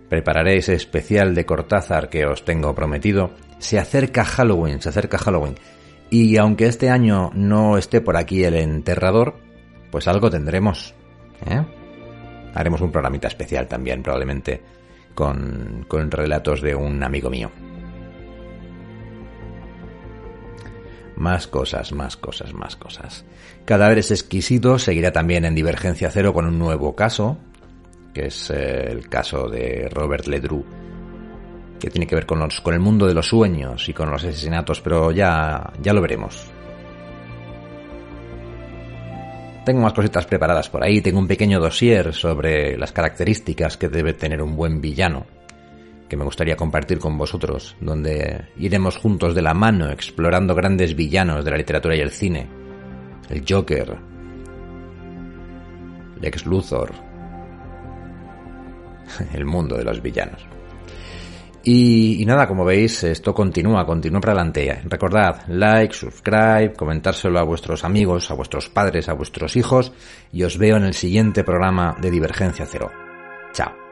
Prepararé ese especial de Cortázar que os tengo prometido. Se acerca Halloween, se acerca Halloween. Y aunque este año no esté por aquí el enterrador, pues algo tendremos. ¿eh? Haremos un programita especial también, probablemente, con, con relatos de un amigo mío. Más cosas, más cosas, más cosas. Cadáveres exquisitos seguirá también en Divergencia Cero con un nuevo caso, que es eh, el caso de Robert Ledru, que tiene que ver con, los, con el mundo de los sueños y con los asesinatos, pero ya, ya lo veremos. Tengo más cositas preparadas por ahí, tengo un pequeño dossier sobre las características que debe tener un buen villano que me gustaría compartir con vosotros, donde iremos juntos de la mano explorando grandes villanos de la literatura y el cine. El Joker, Lex Luthor, el mundo de los villanos. Y, y, nada, como veis, esto continúa, continúa para adelante. Recordad, like, subscribe, comentárselo a vuestros amigos, a vuestros padres, a vuestros hijos, y os veo en el siguiente programa de Divergencia Cero. Chao.